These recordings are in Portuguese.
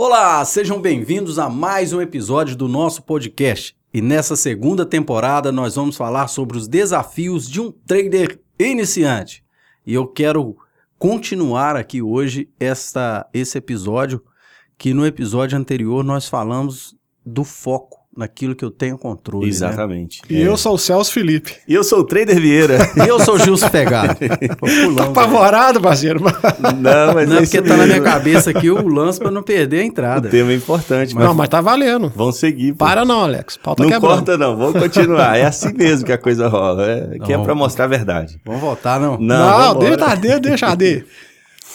Olá, sejam bem-vindos a mais um episódio do nosso podcast. E nessa segunda temporada nós vamos falar sobre os desafios de um trader iniciante. E eu quero continuar aqui hoje esta, esse episódio, que no episódio anterior nós falamos do foco naquilo que eu tenho controle. né? Exatamente. E eu sou o Celso Felipe. E eu sou o Trader Vieira. E eu sou o Gilson Pegado. Pulando, Tá velho. apavorado, parceiro. Não, mas Não, é é isso porque tá na minha mesmo. cabeça aqui o lance pra não perder a O entrada. tema é importante, mas Não, mas tá valendo. vão seguir. pô. Para não, Alex. Pau tá não quebrando. corta não, vamos continuar. É assim mesmo que a coisa rola. É, que é pra mostrar a verdade. Vamos voltar, não? Não, Não, deixa deixa arder.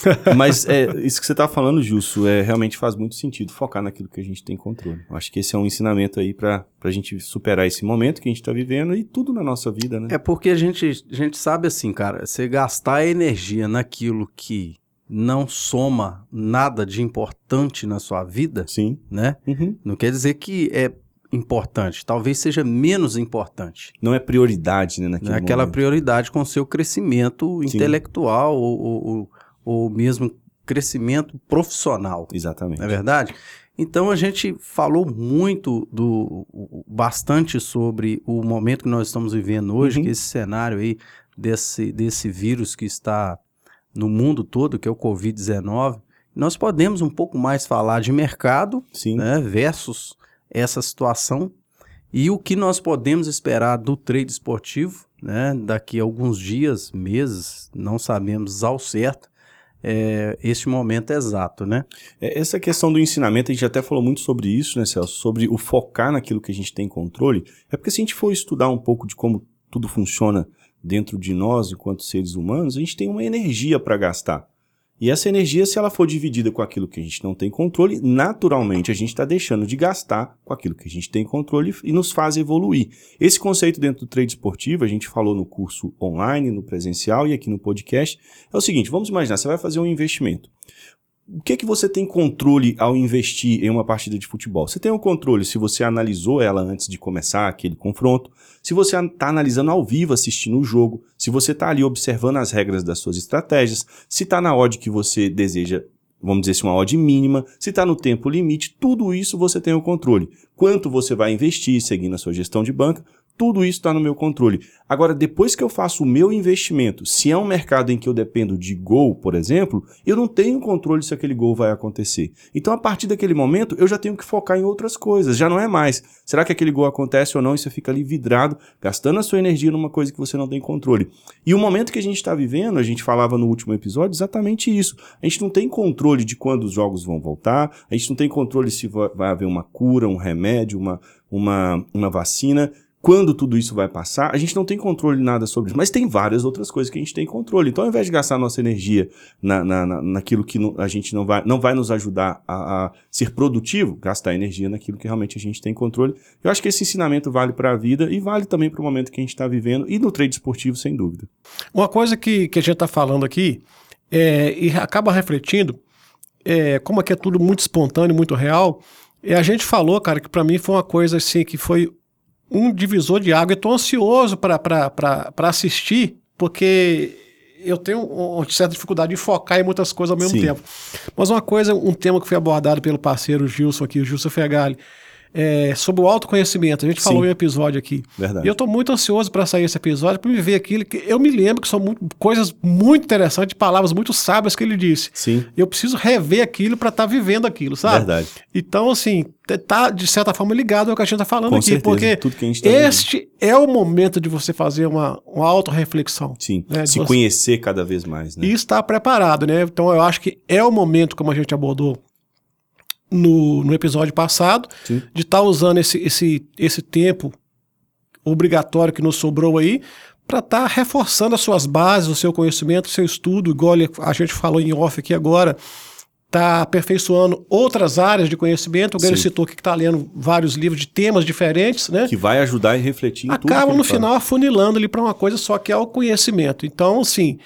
Mas é, isso que você tá falando, Justo, é, realmente faz muito sentido focar naquilo que a gente tem controle. Eu acho que esse é um ensinamento aí pra, pra gente superar esse momento que a gente tá vivendo e tudo na nossa vida, né? É porque a gente, a gente sabe assim, cara, você gastar energia naquilo que não soma nada de importante na sua vida, Sim. né? Uhum. Não quer dizer que é importante, talvez seja menos importante. Não é prioridade, né, naquele Né? Aquela momento. prioridade com o seu crescimento Sim. intelectual ou, ou, ou- ou mesmo crescimento profissional. Exatamente. Não é verdade? Então a gente falou muito do bastante sobre o momento que nós estamos vivendo hoje, Uhum. que esse cenário aí desse, desse vírus que está no mundo todo, que é o Covid-19. Nós podemos um pouco mais falar de mercado Sim. né, versus essa situação e o que nós podemos esperar do trade esportivo né, daqui a alguns dias, meses, não sabemos ao certo é, este momento exato, né? É, Essa questão do ensinamento, a gente até falou muito sobre isso, né, Celso? Sobre o focar naquilo que a gente tem controle. É porque se a gente for estudar um pouco de como tudo funciona dentro de nós, enquanto seres humanos, a gente tem uma energia para gastar. E essa energia, se ela for dividida com aquilo que a gente não tem controle, naturalmente a gente está deixando de gastar com aquilo que a gente tem controle e nos faz evoluir. Esse conceito dentro do trade esportivo, a gente falou no curso online, no presencial e aqui no podcast, é o seguinte: vamos imaginar, você vai fazer um investimento. O que que você tem controle ao investir em uma partida de futebol? Você tem um controle se você analisou ela antes de começar aquele confronto, se você está analisando ao vivo assistindo o jogo, se você está ali observando as regras das suas estratégias, se está na odd que você deseja, vamos dizer assim, uma odd mínima, se está no tempo limite, tudo isso você tem o controle. Quanto você vai investir seguindo a sua gestão de banca, tudo isso está no meu controle. Agora, depois que eu faço o meu investimento, se é um mercado em que eu dependo de gol, por exemplo, eu não tenho controle se aquele gol vai acontecer. Então, a partir daquele momento, eu já tenho que focar em outras coisas. Já não é mais. Será que aquele gol acontece ou não? E você fica ali vidrado, gastando a sua energia numa coisa que você não tem controle. E o momento que a gente está vivendo, a gente falava no último episódio exatamente isso. A gente não tem controle de quando os jogos vão voltar, a gente não tem controle se va- vai haver uma cura, um remédio, uma, uma, uma vacina quando tudo isso vai passar, a gente não tem controle nada sobre isso, mas tem várias outras coisas que a gente tem controle. Então, ao invés de gastar nossa energia na, na, na- naquilo que a gente não vai, não vai nos ajudar a, a ser produtivo, gastar energia naquilo que realmente a gente tem controle. Eu acho que esse ensinamento vale para a vida e vale também para o momento que a gente está vivendo e no trade esportivo, sem dúvida. Uma coisa que, que a gente tá falando aqui é, e acaba refletindo, é, como aqui é tudo muito espontâneo, muito real, é, a gente falou, cara, que pra mim foi uma coisa assim que foi um divisor de água. Eu tô ansioso pra assistir, porque eu tenho uma certa dificuldade de focar em muitas coisas ao mesmo Sim. tempo. Mas uma coisa, um tema que foi abordado pelo parceiro Gilson aqui, o Gilson Fegali, é sobre o autoconhecimento. A gente Sim. falou em um episódio aqui. Verdade. E eu estou muito ansioso para sair esse episódio, para me ver aquilo que eu me lembro que são muito- coisas muito interessantes, palavras muito sábias que ele disse. Sim, Eu preciso rever aquilo para estar vivendo aquilo, sabe? verdade. Então, assim, tá de certa forma ligado ao que a gente está falando Com aqui, certeza. porque Tudo que a gente tá este é o momento de você fazer uma, uma autorreflexão. Sim, né, se você- conhecer cada vez mais, né? E estar preparado, né? Então eu acho que é o momento, como a gente abordou no, no episódio passado, Sim. de estar usando esse, esse, esse tempo obrigatório que nos sobrou aí para estar reforçando as suas bases, o seu conhecimento, o seu estudo, igual ele- a gente falou em off aqui agora, está aperfeiçoando outras áreas de conhecimento. O ele Sim. citou aqui que está lendo vários livros de temas diferentes, né? Que vai ajudar e refletir em tudo que acaba ele no fala. final afunilando ali para uma coisa só que é o conhecimento. Então, assim,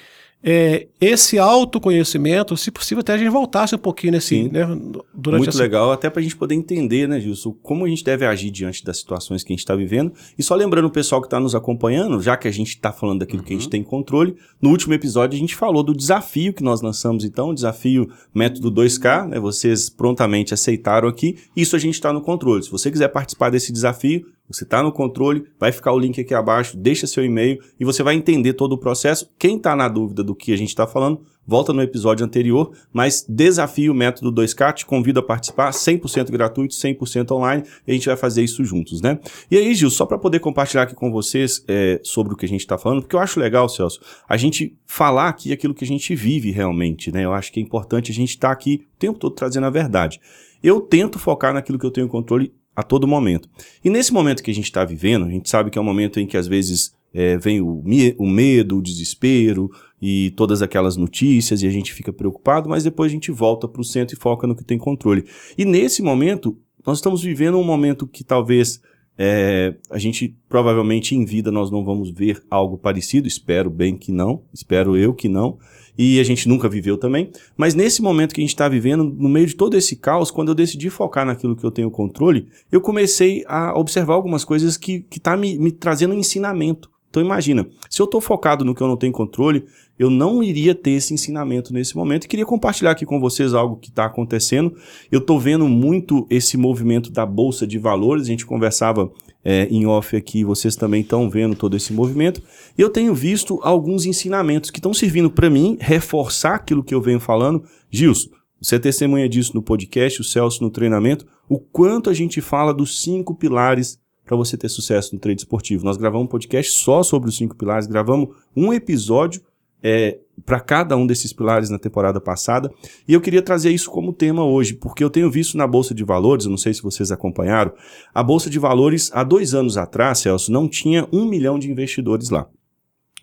é, esse autoconhecimento, se possível, até a gente voltasse um pouquinho nesse, Sim. né, durante Muito essa... legal, até para a gente poder entender, né, Gilson, como a gente deve agir diante das situações que a gente está vivendo. E só lembrando o pessoal que está nos acompanhando, já que a gente está falando daquilo que a gente tem controle, no último episódio a gente falou do desafio que nós lançamos, então, o desafio método 2K, né, vocês prontamente aceitaram aqui, isso a gente está no controle. Se você quiser participar desse desafio, você está no controle, vai ficar o link aqui abaixo, deixa seu e-mail e você vai entender todo o processo. Quem está na dúvida do que a gente está falando, volta no episódio anterior, mas desafio método 2K, te convido a participar, 100% gratuito, 100% online, e a gente vai fazer isso juntos, né? E aí, Gil, só para poder compartilhar aqui com vocês é, sobre o que a gente está falando, porque eu acho legal, Celso, a gente falar aqui aquilo que a gente vive realmente, né? Eu acho que é importante a gente estar tá aqui o tempo todo trazendo a verdade. Eu tento focar naquilo que eu tenho controle a todo momento. E nesse momento que a gente está vivendo, a gente sabe que é um momento em que às vezes é, vem o, o, medo, o desespero e todas aquelas notícias e a gente fica preocupado, mas depois a gente volta para o centro e foca no que tem controle. E nesse momento, nós estamos vivendo um momento que talvez é, a gente provavelmente em vida nós não vamos ver algo parecido, espero bem que não, espero eu que não, e a gente nunca viveu também. Mas nesse momento que a gente está vivendo, no meio de todo esse caos, quando eu decidi focar naquilo que eu tenho controle, eu comecei a observar algumas coisas que estão tá me, me trazendo ensinamento. Então imagina, se eu estou focado no que eu não tenho controle, eu não iria ter esse ensinamento nesse momento. E queria compartilhar aqui com vocês algo que está acontecendo. Eu estou vendo muito esse movimento da Bolsa de Valores. A gente conversava é, em off aqui, vocês também estão vendo todo esse movimento. E eu tenho visto alguns ensinamentos que estão servindo para mim reforçar aquilo que eu venho falando. Gilson, você é testemunha disso no podcast, o Celso no treinamento, o quanto a gente fala dos cinco pilares para você ter sucesso no trade esportivo. Nós gravamos um podcast só sobre os cinco pilares, gravamos um episódio é, para cada um desses pilares na temporada passada. E eu queria trazer isso como tema hoje, porque eu tenho visto na Bolsa de Valores, eu não sei se vocês acompanharam, a Bolsa de Valores, há dois anos atrás, Celso, não tinha um milhão de investidores lá.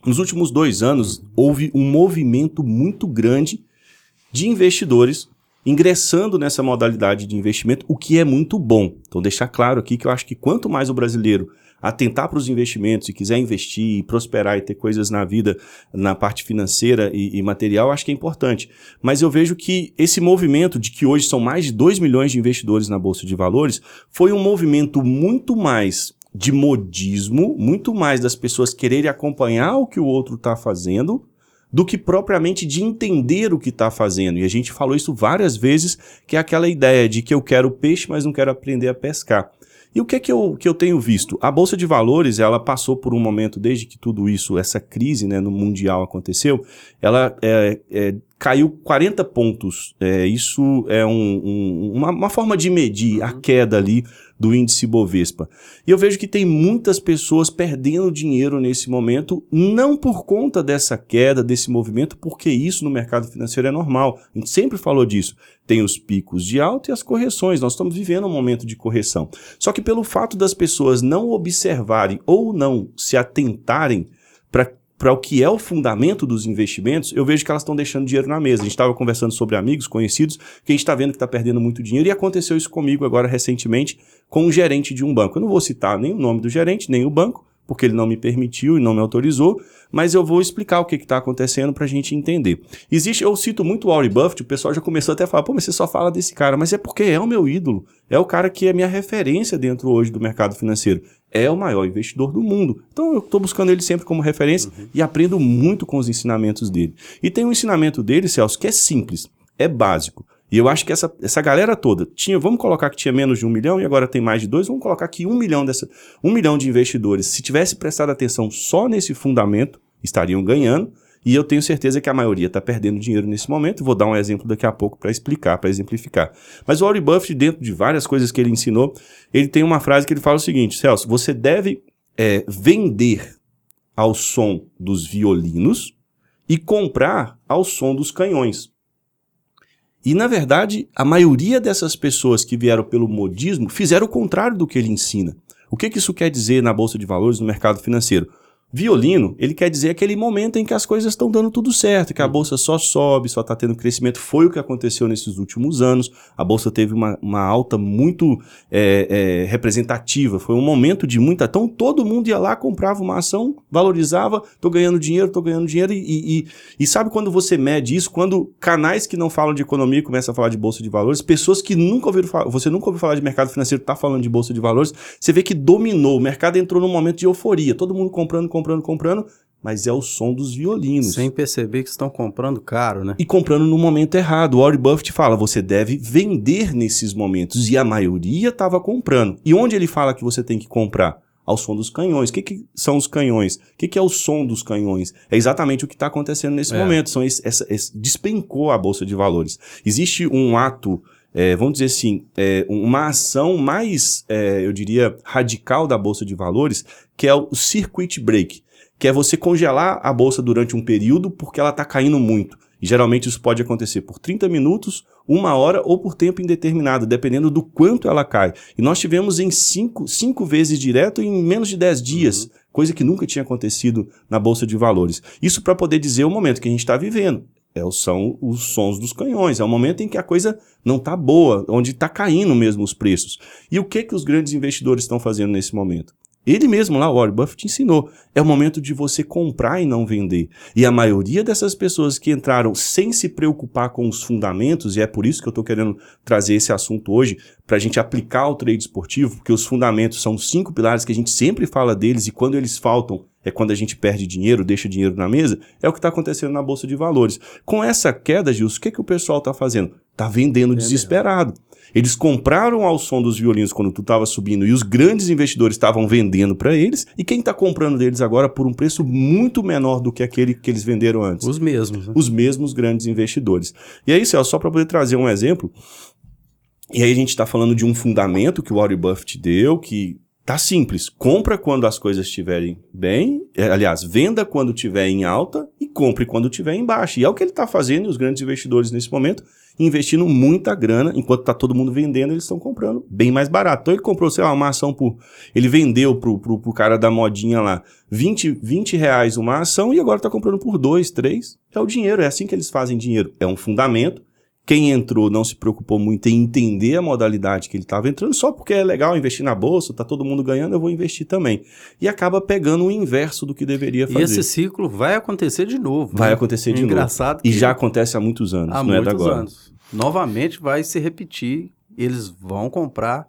Nos últimos dois anos, houve um movimento muito grande de investidores ingressando nessa modalidade de investimento, o que é muito bom. Então, deixar claro aqui que eu acho que quanto mais o brasileiro atentar para os investimentos e quiser investir e prosperar e ter coisas na vida, na parte financeira e, e, material, acho que é importante. Mas eu vejo que esse movimento de que hoje são mais de 2 milhões de investidores na Bolsa de Valores foi um movimento muito mais de modismo, muito mais das pessoas quererem acompanhar o que o outro está fazendo, do que propriamente de entender o que está fazendo. E a gente falou isso várias vezes, que é aquela ideia de que eu quero peixe, mas não quero aprender a pescar. E o que é que eu, que eu tenho visto? A Bolsa de Valores, ela passou por um momento, desde que tudo isso, essa crise né, no Mundial aconteceu, ela é, é, caiu 40 pontos. É, isso é um, um, uma, uma, forma de medir a queda ali do índice Bovespa. E eu vejo que tem muitas pessoas perdendo dinheiro nesse momento, não por conta dessa queda, desse movimento, porque isso no mercado financeiro é normal. A gente sempre falou disso. Tem os picos de alta e as correções. Nós estamos vivendo um momento de correção. Só que pelo fato das pessoas não observarem ou não se atentarem para para o que é o fundamento dos investimentos, eu vejo que elas estão deixando dinheiro na mesa. A gente estava conversando sobre amigos, conhecidos, que a gente está vendo que está perdendo muito dinheiro, e aconteceu isso comigo agora recentemente com um gerente de um banco. Eu não vou citar nem o nome do gerente, nem o banco, porque ele não me permitiu e não me autorizou, mas eu vou explicar o que está acontecendo para a gente entender. Existe, eu cito muito o Warren Buffett, o pessoal já começou até a falar, pô, mas você só fala desse cara, mas é porque é o meu ídolo, é o cara que é minha referência dentro hoje do mercado financeiro. É o maior investidor do mundo. Então eu estou buscando ele sempre como referência uhum. e aprendo muito com os ensinamentos dele. E tem um ensinamento dele, Celso, que é simples, é básico. E eu acho que essa, essa galera toda tinha, vamos colocar que tinha menos de um milhão e agora tem mais de dois, vamos colocar que um milhão dessa, um milhão de investidores, se tivesse prestado atenção só nesse fundamento, estariam ganhando. E eu tenho certeza que a maioria está perdendo dinheiro nesse momento. Vou dar um exemplo daqui a pouco para explicar, para exemplificar. Mas o Warren Buffett, dentro de várias coisas que ele ensinou, ele tem uma frase que ele fala o seguinte: Celso, você deve é, vender ao som dos violinos e comprar ao som dos canhões. E, na verdade, a maioria dessas pessoas que vieram pelo modismo fizeram o contrário do que ele ensina. O que, que isso quer dizer na Bolsa de Valores, no mercado financeiro? Violino, ele quer dizer aquele momento em que as coisas estão dando tudo certo, que a bolsa só sobe, só está tendo crescimento. Foi o que aconteceu nesses últimos anos. A bolsa teve uma, uma alta muito é, é, representativa. Foi um momento de muita. Então todo mundo ia lá, comprava uma ação, valorizava, tô ganhando dinheiro, tô ganhando dinheiro. E, e, e sabe quando você mede isso? Quando canais que não falam de economia começam a falar de bolsa de valores, pessoas que nunca ouviram falar, você nunca ouviu falar de mercado financeiro, tá falando de bolsa de valores, você vê que dominou. O mercado entrou num momento de euforia, todo mundo comprando, comprando comprando, mas é o som dos violinos. Sem perceber que estão comprando caro, né? E comprando no momento errado. O Warren Buffett fala, você deve vender nesses momentos. E a maioria estava comprando. E onde ele fala que você tem que comprar? Ao som dos canhões. O que, que são os canhões? O que, que é o som dos canhões? É exatamente o que está acontecendo nesse é. momento. São esse, essa, esse, despencou a Bolsa de Valores. Existe um ato é, vamos dizer assim, é, uma ação mais, é, eu diria, radical da Bolsa de Valores, que é o circuit break que é você congelar a bolsa durante um período porque ela está caindo muito. E geralmente isso pode acontecer por 30 minutos, uma hora ou por tempo indeterminado, dependendo do quanto ela cai. E nós tivemos em cinco, cinco vezes direto em menos de 10 dias, uhum. coisa que nunca tinha acontecido na Bolsa de Valores. Isso para poder dizer o momento que a gente está vivendo. É, são os sons dos canhões. É o momento em que a coisa não está boa, onde está caindo mesmo os preços. E o que, que os grandes investidores estão fazendo nesse momento? Ele mesmo lá, o Warren Buffett, ensinou. É o momento de você comprar e não vender. E a maioria dessas pessoas que entraram sem se preocupar com os fundamentos, e é por isso que eu estou querendo trazer esse assunto hoje, para a gente aplicar ao trade esportivo, porque os fundamentos são cinco pilares que a gente sempre fala deles, e quando eles faltam, é quando a gente perde dinheiro, deixa dinheiro na mesa, é o que está acontecendo na Bolsa de Valores. Com essa queda, Gilson, o que, que o pessoal está fazendo? Está vendendo desesperado. Eles compraram ao som dos violinos quando tu estava subindo e os grandes investidores estavam vendendo para eles. E quem está comprando deles agora por um preço muito menor do que aquele que eles venderam antes? Os mesmos. Né? Os mesmos grandes investidores. E aí, Celso, só para poder trazer um exemplo. E aí a gente está falando de um fundamento que o Warren Buffett deu, que Tá simples. Compra quando as coisas estiverem bem, é, aliás, venda quando estiver em alta e compre quando estiver em baixa. E é o que ele está fazendo, e os grandes investidores nesse momento, investindo muita grana, enquanto está todo mundo vendendo, eles estão comprando bem mais barato. Então ele comprou, sei lá, uma ação por. Ele vendeu pro, pro, pro cara da modinha lá 20, 20 reais uma ação e agora está comprando por 2, 3. É o dinheiro, é assim que eles fazem dinheiro. É um fundamento quem entrou não se preocupou muito em entender a modalidade que ele estava entrando, só porque é legal investir na bolsa, tá todo mundo ganhando, eu vou investir também. E acaba pegando o inverso do que deveria fazer. E esse ciclo vai acontecer de novo. Vai né? acontecer de Engraçado novo. E já acontece há muitos anos, há não muitos é da agora. Anos. Novamente vai se repetir, eles vão comprar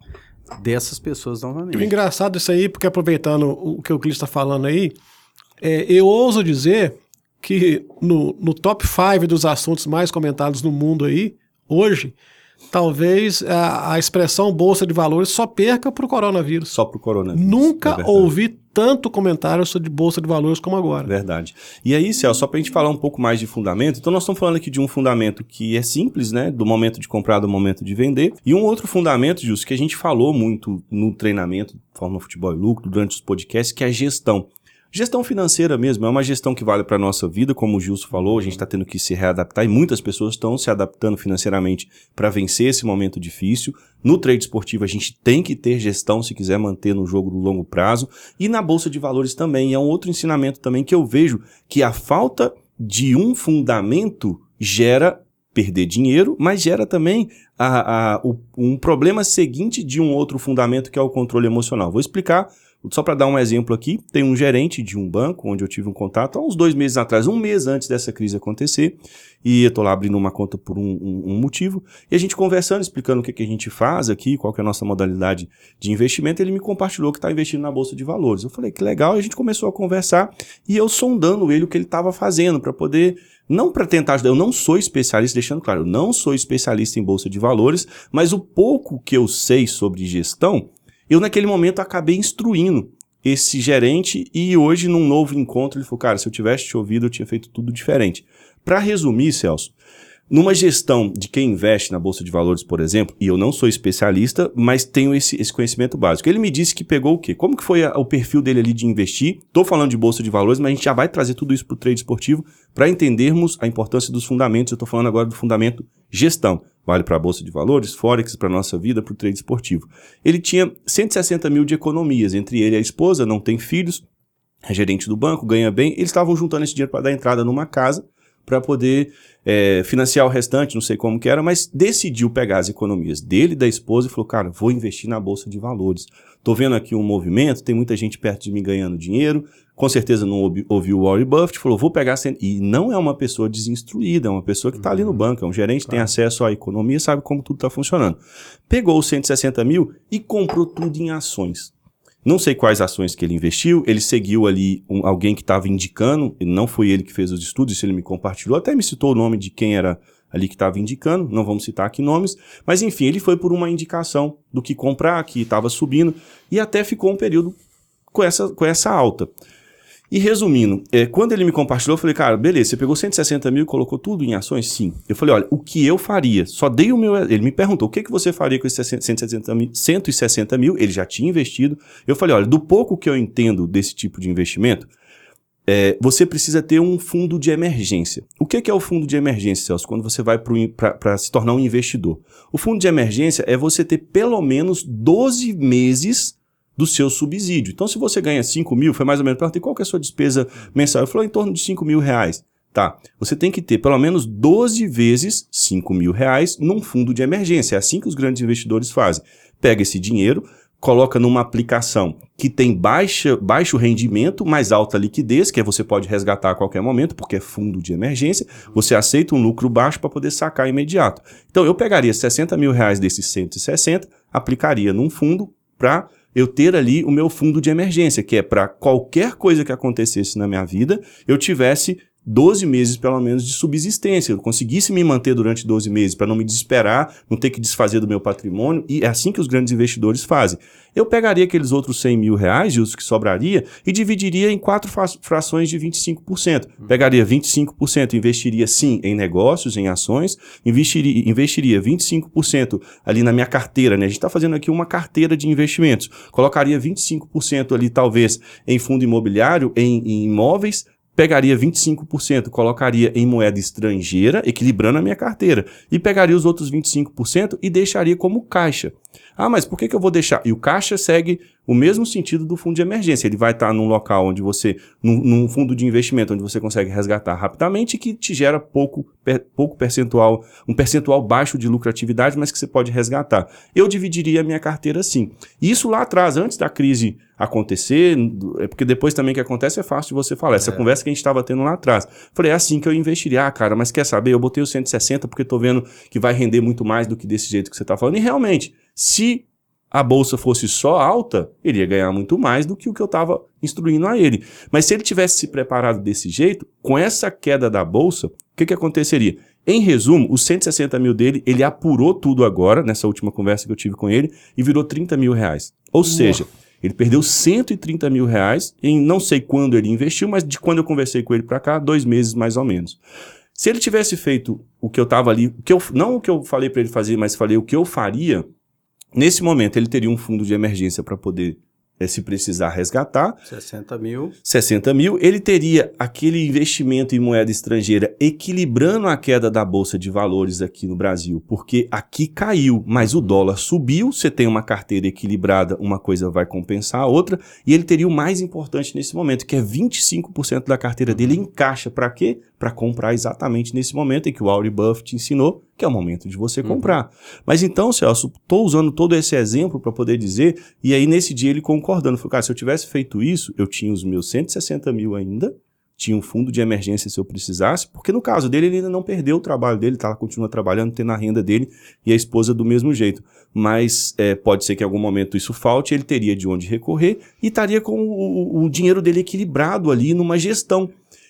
dessas pessoas novamente. O engraçado isso aí, porque aproveitando o que o Clis está falando aí, é, eu ouso dizer que no, no top 5 dos assuntos mais comentados no mundo aí, hoje, talvez a, a expressão bolsa de valores só perca para o coronavírus. Só para o coronavírus. Nunca é ouvi tanto comentário sobre bolsa de valores como agora. Verdade. E aí, Céu, só para a gente falar um pouco mais de fundamento, então nós estamos falando aqui de um fundamento que é simples, né? Do momento de comprar, do momento de vender. E um outro fundamento, Justo, que a gente falou muito no treinamento, Forma Futebol e Lucro, durante os podcasts, que é a gestão. Gestão financeira mesmo, é uma gestão que vale para a nossa vida, como o Gilson falou, a gente está tendo que se readaptar e muitas pessoas estão se adaptando financeiramente para vencer esse momento difícil. No trade esportivo a gente tem que ter gestão se quiser manter no jogo do longo prazo e na bolsa de valores também. É um outro ensinamento também que eu vejo que a falta de um fundamento gera perder dinheiro, mas gera também a, a, o, um problema seguinte de um outro fundamento que é o controle emocional. Vou explicar só para dar um exemplo aqui, tem um gerente de um banco onde eu tive um contato há uns dois meses atrás, um mês antes dessa crise acontecer, e eu estou lá abrindo uma conta por um, um, um, motivo, e a gente conversando, explicando o que, que a gente faz aqui, qual que é a nossa modalidade de investimento, ele me compartilhou que está investindo na Bolsa de Valores. Eu falei, que legal, e a gente começou a conversar, e eu sondando ele o que ele estava fazendo, para poder não para tentar ajudar, eu não sou especialista, deixando claro, eu não sou especialista em bolsa de valores, mas o pouco que eu sei sobre gestão, eu, naquele momento, acabei instruindo esse gerente e hoje, num novo encontro, ele falou: Cara, se eu tivesse te ouvido, eu tinha feito tudo diferente. Para resumir, Celso, numa gestão de quem investe na Bolsa de Valores, por exemplo, e eu não sou especialista, mas tenho esse, esse conhecimento básico. Ele me disse que pegou o quê? Como que foi a, o perfil dele ali de investir? Estou falando de Bolsa de Valores, mas a gente já vai trazer tudo isso para o trade esportivo para entendermos a importância dos fundamentos. Eu estou falando agora do fundamento gestão. Vale para a Bolsa de Valores, Forex, para a nossa vida, para o trade esportivo. Ele tinha 160 mil de economias, entre ele e a esposa, não tem filhos, é gerente do banco, ganha bem. Eles estavam juntando esse dinheiro para dar entrada numa casa para poder é, financiar o restante, não sei como que era, mas decidiu pegar as economias dele e da esposa e falou, cara, vou investir na Bolsa de Valores. Tô vendo aqui um movimento, tem muita gente perto de mim ganhando dinheiro, com certeza não ouviu o Warren Buffett, falou, vou pegar... E não é uma pessoa desinstruída, é uma pessoa que está ali no uhum. banco, é um gerente, claro. tem acesso à economia, sabe como tudo está funcionando. Pegou os 160 mil e comprou tudo em ações. Não sei quais ações que ele investiu, ele seguiu ali um, alguém que estava indicando, não foi ele que fez os estudos, ele me compartilhou, até me citou o nome de quem era ali que estava indicando, não vamos citar aqui nomes, mas enfim, ele foi por uma indicação do que comprar, que estava subindo, e até ficou um período com essa, com essa alta. E resumindo, é, quando ele me compartilhou, eu falei, cara, beleza, você pegou 160 mil e colocou tudo em ações? Sim. Eu falei, olha, o que eu faria? Só dei o meu. Ele me perguntou, o que, que você faria com esses 160 mil, 160 mil? Ele já tinha investido. Eu falei, olha, do pouco que eu entendo desse tipo de investimento, é, você precisa ter um fundo de emergência. O que, que é o fundo de emergência, Celso? Quando você vai para se tornar um investidor. O fundo de emergência é você ter pelo menos 12 meses do seu subsídio. Então, se você ganha 5 mil, foi mais ou menos, perguntei qual que é a sua despesa mensal. Eu falei, em torno de 5 mil reais. Tá, você tem que ter pelo menos 12 vezes 5 mil reais num fundo de emergência. É assim que os grandes investidores fazem. Pega esse dinheiro, coloca numa aplicação que tem baixa, baixo rendimento, mais alta liquidez, que você pode resgatar a qualquer momento, porque é fundo de emergência, você aceita um lucro baixo para poder sacar imediato. Então eu pegaria 60 mil reais desses 160, aplicaria num fundo para eu ter ali o meu fundo de emergência, que é para qualquer coisa que acontecesse na minha vida, eu tivesse 12 meses, pelo menos, de subsistência. Eu conseguisse me manter durante 12 meses para não me desesperar, não ter que desfazer do meu patrimônio. E é assim que os grandes investidores fazem. Eu pegaria aqueles outros 100 mil reais, e os que sobraria, e dividiria em quatro frações de 25%. Pegaria 25%, investiria sim em negócios, em ações, investiria, investiria 25% ali na minha carteira. Né? A gente está fazendo aqui uma carteira de investimentos. Colocaria 25% ali, talvez, em fundo imobiliário, em, em imóveis, pegaria 25%, colocaria em moeda estrangeira, equilibrando a minha carteira, e pegaria os outros 25% e deixaria como caixa. Ah, mas por que, que eu vou deixar? E o caixa segue o mesmo sentido do fundo de emergência. Ele vai estar num local onde você, num, num fundo de investimento, onde você consegue resgatar rapidamente e que te gera pouco, per, pouco percentual, um percentual baixo de lucratividade, mas que você pode resgatar. Eu dividiria a minha carteira assim. Isso lá atrás, antes da crise acontecer, é porque depois também que acontece é fácil de você falar. Essa é. conversa que a gente estava tendo lá atrás. Falei, é assim que eu investiria. Ah, cara, mas quer saber? Eu botei o 160 porque estou vendo que vai render muito mais do que desse jeito que você está falando. E realmente, se a bolsa fosse só alta, ele ia ganhar muito mais do que o que eu estava instruindo a ele. Mas se ele tivesse se preparado desse jeito, com essa queda da bolsa, o que, que aconteceria? Em resumo, os 160 mil dele, ele apurou tudo agora, nessa última conversa que eu tive com ele, e virou 30 mil reais. Ou seja, ele perdeu 130 mil reais em não sei quando ele investiu, mas de quando eu conversei com ele para cá, dois meses mais ou menos. Se ele tivesse feito o que eu estava ali, o que eu, não o que eu falei para ele fazer, mas falei o que eu faria, Nesse momento, ele teria um fundo de emergência para poder é, se precisar resgatar. 60 mil. 60 mil. Ele teria aquele investimento em moeda estrangeira equilibrando a queda da Bolsa de Valores aqui no Brasil, porque aqui caiu, mas o dólar subiu. Você tem uma carteira equilibrada, uma coisa vai compensar a outra. E ele teria o mais importante nesse momento, que é 25% da carteira dele em caixa. Para quê? Para comprar exatamente nesse momento em que o Warren Buffett ensinou que é o momento de você uhum. comprar. Uhum. Mas então, Celso, estou usando todo esse exemplo para poder dizer, e aí nesse dia ele concordando, falou, cara, se eu tivesse feito isso, eu tinha os meus 160 mil ainda, tinha um fundo de emergência se eu precisasse, porque no caso dele ele ainda não perdeu o trabalho dele, tá, continua trabalhando, tendo a renda dele e a esposa do mesmo jeito. Mas é, pode ser que em algum momento isso falte, ele teria de onde recorrer e estaria com o, o dinheiro dele equilibrado ali numa gestão.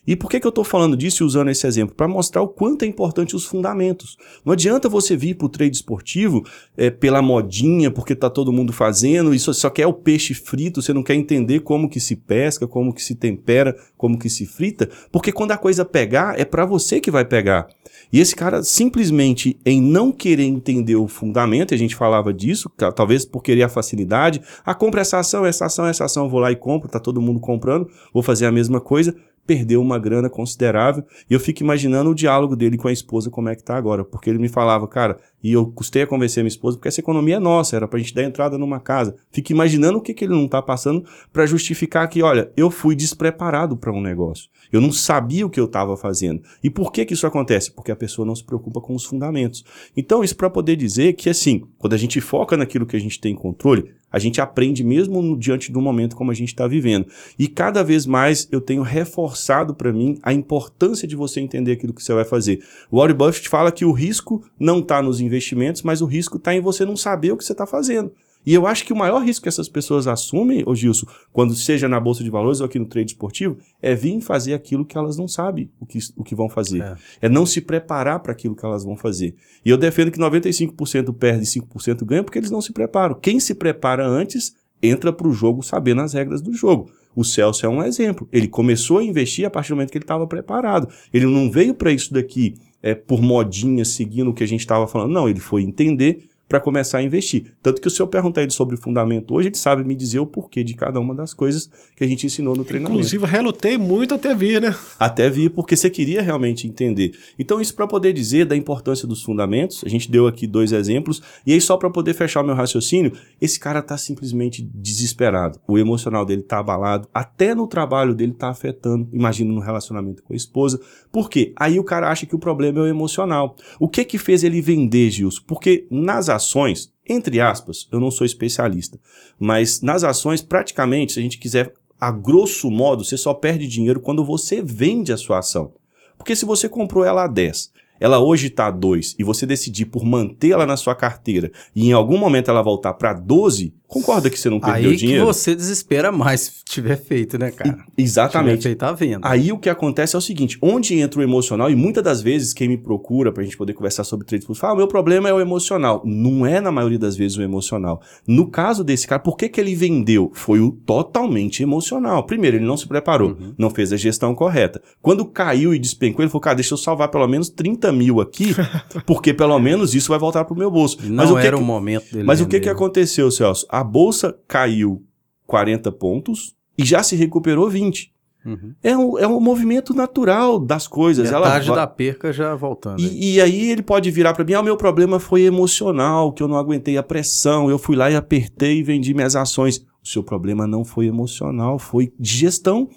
E por que, que eu estou falando disso e usando esse exemplo? Para mostrar o quanto é importante os fundamentos. Não adianta você vir para o trade esportivo é, pela modinha, porque está todo mundo fazendo, e só, quer o peixe frito, você não quer entender como que se pesca, como que se tempera, como que se frita, porque quando a coisa pegar, é para você que vai pegar. E esse cara, simplesmente em não querer entender o fundamento, a gente falava disso, talvez por querer a facilidade, ah, compra essa ação, essa ação, essa ação, vou lá e compro, tá todo mundo comprando, vou fazer a mesma coisa, perdeu uma grana considerável. E eu fico imaginando o diálogo dele com a esposa, como é que tá agora. Porque ele me falava, cara, e eu custei a convencer a minha esposa, porque essa economia é nossa, era pra gente dar entrada numa casa. Fico imaginando o que, que ele não tá passando para justificar que, olha, eu fui despreparado para um negócio. Eu não sabia o que eu estava fazendo. E por que que isso acontece? Porque a pessoa não se preocupa com os fundamentos. Então, isso para poder dizer que, assim, quando a gente foca naquilo que a gente tem controle, a gente aprende mesmo diante do momento como a gente está vivendo. E cada vez mais eu tenho reforçado para mim a importância de você entender aquilo que você vai fazer. O Warren Buffett fala que o risco não está nos investimentos, mas o risco está em você não saber o que você está fazendo. E eu acho que o maior risco que essas pessoas assumem, ô Gilson, quando seja na Bolsa de Valores ou aqui no trade esportivo, é vir fazer aquilo que elas não sabem o que, o que vão fazer. É, é não se preparar para aquilo que elas vão fazer. E eu defendo que 95% perde e 5% ganha porque eles não se preparam. Quem se prepara antes entra para o jogo sabendo as regras do jogo. O Celso é um exemplo. Ele começou a investir a partir do momento que ele estava preparado. Ele não veio para isso daqui é, por modinha, seguindo o que a gente estava falando. Não, ele foi entender para começar a investir. Tanto que o senhor perguntar ele sobre o fundamento hoje, ele sabe me dizer o porquê de cada uma das coisas que a gente ensinou no treinamento. Inclusive, relutei muito até vir, né? Até vir, porque você queria realmente entender. Então, isso para poder dizer da importância dos fundamentos, a gente deu aqui dois exemplos, e aí só para poder fechar o meu raciocínio, esse cara tá simplesmente desesperado. O emocional dele tá abalado, até no trabalho dele tá afetando, imagina no relacionamento com a esposa. Por quê? Aí o cara acha que o problema é o emocional. O que que fez ele vender, Gilson? Porque nas ações, entre aspas, eu não sou especialista, mas nas ações, praticamente, se a gente quiser, a grosso modo, você só perde dinheiro quando você vende a sua ação. Porque se você comprou ela a 10 ela hoje está a 2 e você decidir por mantê-la na sua carteira e em algum momento ela voltar para 12, concorda que você não perdeu Aí dinheiro? Aí você desespera mais se tiver feito, né, cara? E, exatamente. Se feito venda. Aí o que acontece é o seguinte, onde entra o emocional, e muitas das vezes quem me procura para a gente poder conversar sobre trade full fala, ah, meu problema é o emocional. Não é na maioria das vezes o emocional. No caso desse cara, por que, que ele vendeu? Foi o totalmente emocional. Primeiro, ele não se preparou, uhum. não fez a gestão correta. Quando caiu e despencou, ele falou, cara, deixa eu salvar pelo menos 30 mil aqui, porque pelo menos isso vai voltar para o meu bolso. Não mas o que era que, o momento dele. Mas o que, que aconteceu, Celso? A bolsa caiu 40 pontos e já se recuperou 20. Uhum. É, um, é um movimento natural das coisas. Metade Ela da perca já voltando. E, e aí ele pode virar para mim: ah, o meu problema foi emocional, que eu não aguentei a pressão, eu fui lá e apertei e vendi minhas ações. O seu problema não foi emocional, foi de gestão.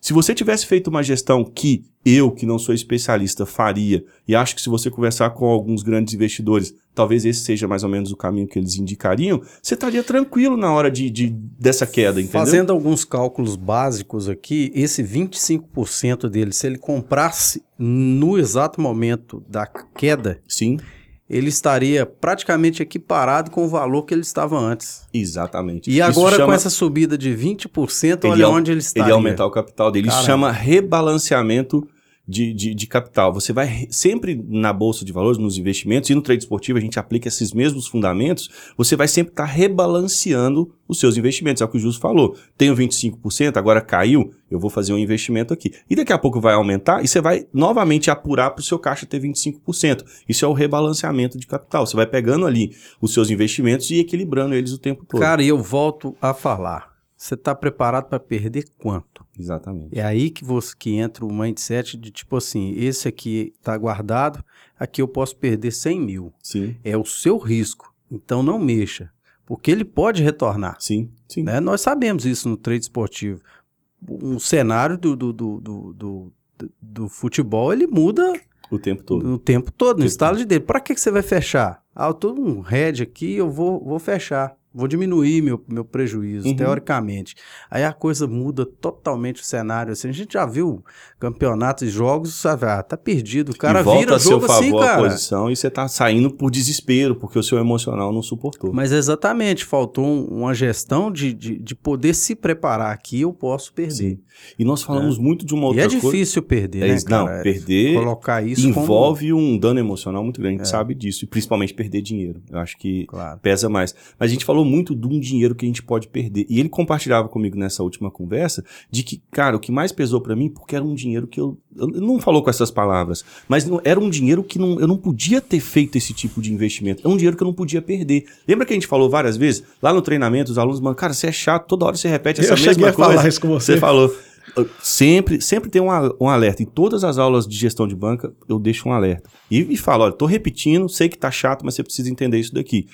Se você tivesse feito uma gestão que eu, que não sou especialista, faria, e acho que se você conversar com alguns grandes investidores, talvez esse seja mais ou menos o caminho que eles indicariam, você estaria tranquilo na hora de, de dessa queda, entendeu? Fazendo alguns cálculos básicos aqui, esse 25% dele, se ele comprasse no exato momento da queda, sim ele estaria praticamente equiparado com o valor que ele estava antes. Exatamente. E agora, chama... com essa subida de 20%, olha ele onde ele está. Ele aumentar o capital dele. Isso chama rebalanceamento de, de, de, capital. Você vai sempre na bolsa de valores, nos investimentos e no trade esportivo, a gente aplica esses mesmos fundamentos. Você vai sempre estar tá rebalanceando os seus investimentos. É o que o Justo falou. Tenho 25%, agora caiu, eu vou fazer um investimento aqui. E daqui a pouco vai aumentar e você vai novamente apurar para o seu caixa ter 25%. Isso é o rebalanceamento de capital. Você vai pegando ali os seus investimentos e equilibrando eles o tempo todo. Cara, eu volto a falar. Você está preparado para perder quanto? Exatamente. É aí que você que entra o mindset de tipo assim, esse aqui está guardado, aqui eu posso perder 100 mil. Sim. É o seu risco. Então não mexa, porque ele pode retornar. Sim, sim. Né? Nós sabemos isso no trade esportivo. Um cenário do, do, do, do, do, do futebol ele muda o tempo todo. O tempo todo, no estalo de dedo. Para que, que você vai fechar? Ah, eu tô um head aqui, eu vou, vou fechar vou diminuir meu, meu prejuízo, uhum. teoricamente. Aí a coisa muda totalmente o cenário. Assim, a gente já viu campeonatos e jogos, sabe? Ah, tá perdido. O cara e volta vira a seu assim, favor cara. a posição e você tá saindo por desespero, porque o seu emocional não suportou. Mas exatamente, faltou uma gestão de, de, de poder se preparar aqui, eu posso perder. Sim. E nós falamos é. muito de uma outra coisa. E é difícil coisa. perder, é, né, Não, perder colocar isso envolve como... um dano emocional muito grande, a gente é. sabe disso. E principalmente perder dinheiro. Eu acho que claro. pesa mais. Mas a gente falou muito de um dinheiro que a gente pode perder. E ele compartilhava comigo nessa última conversa de que, cara, o que mais pesou para mim, porque era um dinheiro que eu, eu. Não falou com essas palavras, mas não, era um dinheiro que não, eu não podia ter feito esse tipo de investimento. É um dinheiro que eu não podia perder. Lembra que a gente falou várias vezes? Lá no treinamento, os alunos, mano, cara, você é chato, toda hora você repete essa eu mesma coisa. Falar isso com você. Você falou. Sempre, sempre tem um, um alerta. Em todas as aulas de gestão de banca, eu deixo um alerta. E, e falo, olha, tô repetindo, sei que tá chato, mas você precisa entender isso daqui.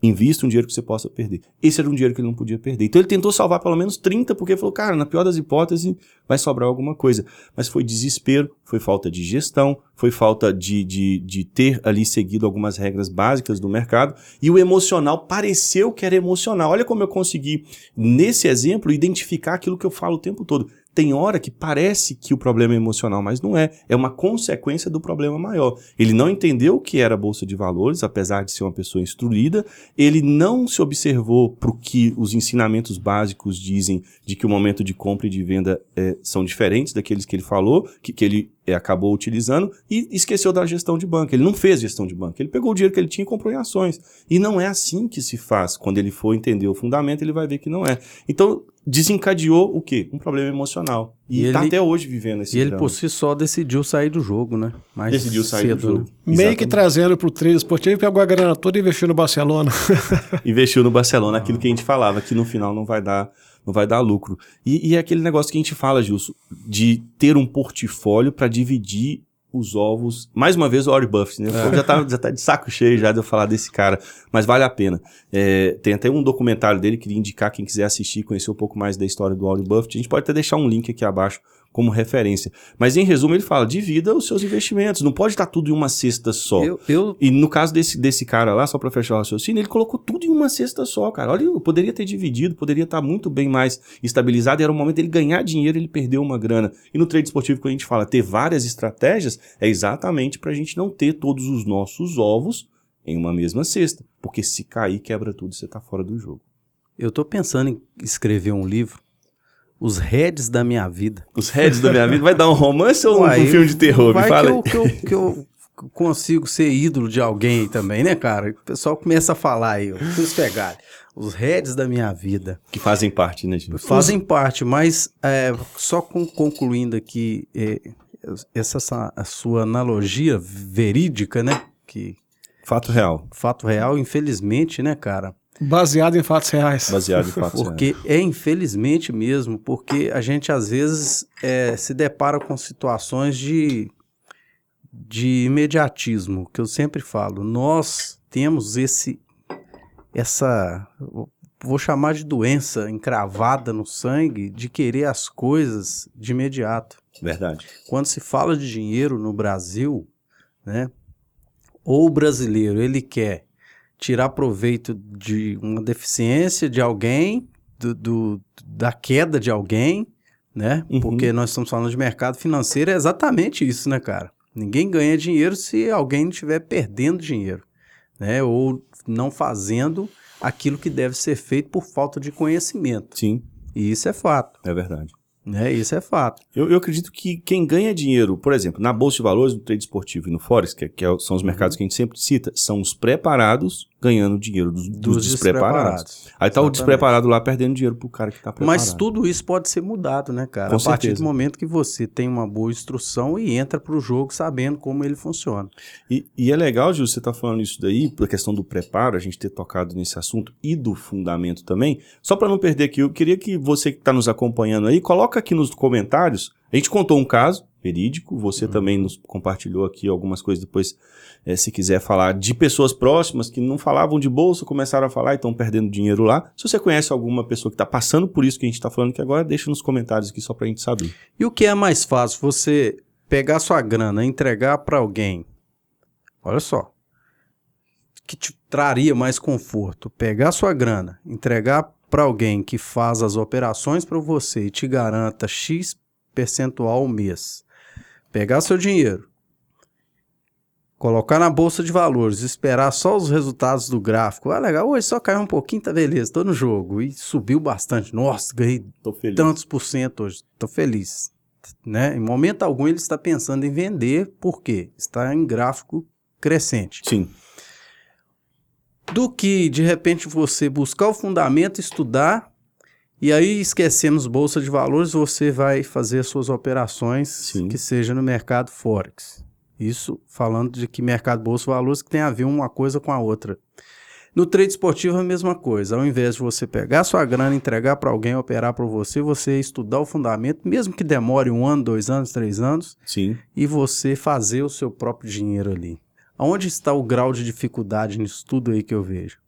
Invista um dinheiro que você possa perder. Esse era um dinheiro que ele não podia perder. Então ele tentou salvar pelo menos 30, porque falou, cara, na pior das hipóteses, vai sobrar alguma coisa. Mas foi desespero, foi falta de gestão, foi falta de, de, de ter ali seguido algumas regras básicas do mercado. E o emocional pareceu que era emocional. Olha como eu consegui, nesse exemplo, identificar aquilo que eu falo o tempo todo. Tem hora que parece que o problema é emocional, mas não é. É uma consequência do problema maior. Ele não entendeu o que era Bolsa de Valores, apesar de ser uma pessoa instruída. Ele não se observou para o que os ensinamentos básicos dizem de que o momento de compra e de venda eh, são diferentes daqueles que ele falou, que, que ele eh, acabou utilizando, e esqueceu da gestão de banco. Ele não fez gestão de banco. Ele pegou o dinheiro que ele tinha e comprou em ações. E não é assim que se faz. Quando ele for entender o fundamento, ele vai ver que não é. Então, desencadeou o quê? Um problema emocional. E, E está ele- até hoje vivendo esse E ele drama. por si só decidiu sair do jogo, né? Mais decidiu sair do cedo, jogo. né? Meio que Exatamente. trazendo pro trade esportivo, pegou a grana toda e investiu no Barcelona. investiu no Barcelona, aquilo que a gente falava, que no final não vai dar, não vai dar lucro. E, e é aquele negócio que a gente fala, Gilson, de ter um portfólio para dividir os ovos. Mais uma vez o Warren Buffett, né? Povo já, tá, já tá de saco cheio já de eu falar desse cara, mas vale a pena. É, tem até um documentário dele, queria indicar quem quiser assistir, conhecer um pouco mais da história do Warren Buffett. A gente pode até deixar um link aqui abaixo como referência. Mas em resumo, ele fala: divida os seus investimentos. Não pode estar tudo em uma cesta só. Eu, eu, E no caso desse, desse cara lá, só pra fechar o raciocínio, ele colocou tudo em uma cesta só, cara. Olha, eu poderia ter dividido, poderia estar muito bem mais estabilizado. E era o momento dele ganhar dinheiro, ele perdeu uma grana. E no trade esportivo, quando a gente fala ter várias estratégias, é exatamente pra gente não ter todos os nossos ovos em uma mesma cesta. Porque se cair, quebra tudo e você tá fora do jogo. eu tô pensando em escrever um livro, Os Heads da Minha Vida. Os heads da minha vida, vai dar um romance ou Uai, um filme de terror? Me Vai fala que eu, que, eu, que eu consigo ser ídolo de alguém também, né, cara? O pessoal começa a falar aí, vocês pegarem. Os Heads da Minha Vida. Que fazem parte, né, gente? Fazem parte, mas é, só com- concluindo aqui é, essa, essa- a sua analogia verídica, né? Que Fato real. fato real, infelizmente, né, cara? Baseado em fatos reais. Baseado em fatos reais. Porque é infelizmente mesmo, porque a gente às vezes é, se depara com situações de, de imediatismo, que eu sempre falo. Nós temos esse, essa, vou chamar de doença encravada no sangue, de querer as coisas de imediato. Verdade. Quando se fala de dinheiro no Brasil, né, ou o brasileiro ele quer tirar proveito de uma deficiência de alguém, do, do- da queda de alguém, né? Uhum. Porque nós estamos falando de mercado financeiro, é exatamente isso, né, cara? Ninguém ganha dinheiro se alguém estiver perdendo dinheiro, né? Ou não fazendo aquilo que deve ser feito por falta de conhecimento. Sim, E isso é fato, é verdade. Né? Isso é fato. Eu, eu acredito que quem ganha dinheiro, por exemplo, na Bolsa de Valores, no trade esportivo e no Forex, que, é- que é- são os mercados que a gente sempre cita, são os preparados ganhando dinheiro dos, dos despreparados. Aí tá o Exatamente. despreparado lá perdendo dinheiro pro cara que tá preparado. Mas tudo isso pode ser mudado, né, cara? Com a partir certeza. do momento que você tem uma boa instrução e entra pro jogo sabendo como ele funciona. E, e é legal, Gil, você tá falando isso daí, por questão do preparo, a gente ter tocado nesse assunto e do fundamento também. Só para não perder aqui, eu queria que você que está nos acompanhando aí, coloca aqui nos comentários. A gente contou um caso verídico, você Uhum. também nos compartilhou aqui algumas coisas depois, eh, se quiser falar de pessoas próximas que não falavam de bolsa, começaram a falar e estão perdendo dinheiro lá. Se você conhece alguma pessoa que está passando por isso que a gente está falando aqui agora, deixa nos comentários aqui só para a gente saber. E o que é mais fácil? Você pegar sua grana, entregar para alguém. Olha só. Que te traria mais conforto. Pegar sua grana, entregar para alguém que faz as operações para você e te garanta X percentual ao mês. Pegar seu dinheiro, colocar na bolsa de valores, esperar só os resultados do gráfico. Ah, legal, hoje só caiu um pouquinho, tá beleza, tô no jogo. E subiu bastante. Nossa, ganhei tantos por cento hoje, tô feliz. Né? Em momento algum ele está pensando em vender, por quê? Está em gráfico crescente. Sim, Do que, de repente, você buscar o fundamento, estudar, e aí, esquecemos bolsa de valores, você vai fazer as suas operações Sim. que seja no mercado Forex. Isso falando de que mercado bolsa de valores que tem a ver uma coisa com a outra. No trade esportivo é a mesma coisa. Ao invés de você pegar sua grana, entregar para alguém operar para você, você estudar o fundamento, mesmo que demore um ano, dois anos, três anos, Sim. e você fazer o seu próprio dinheiro ali. Aonde está o grau de dificuldade nisso tudo aí que eu vejo?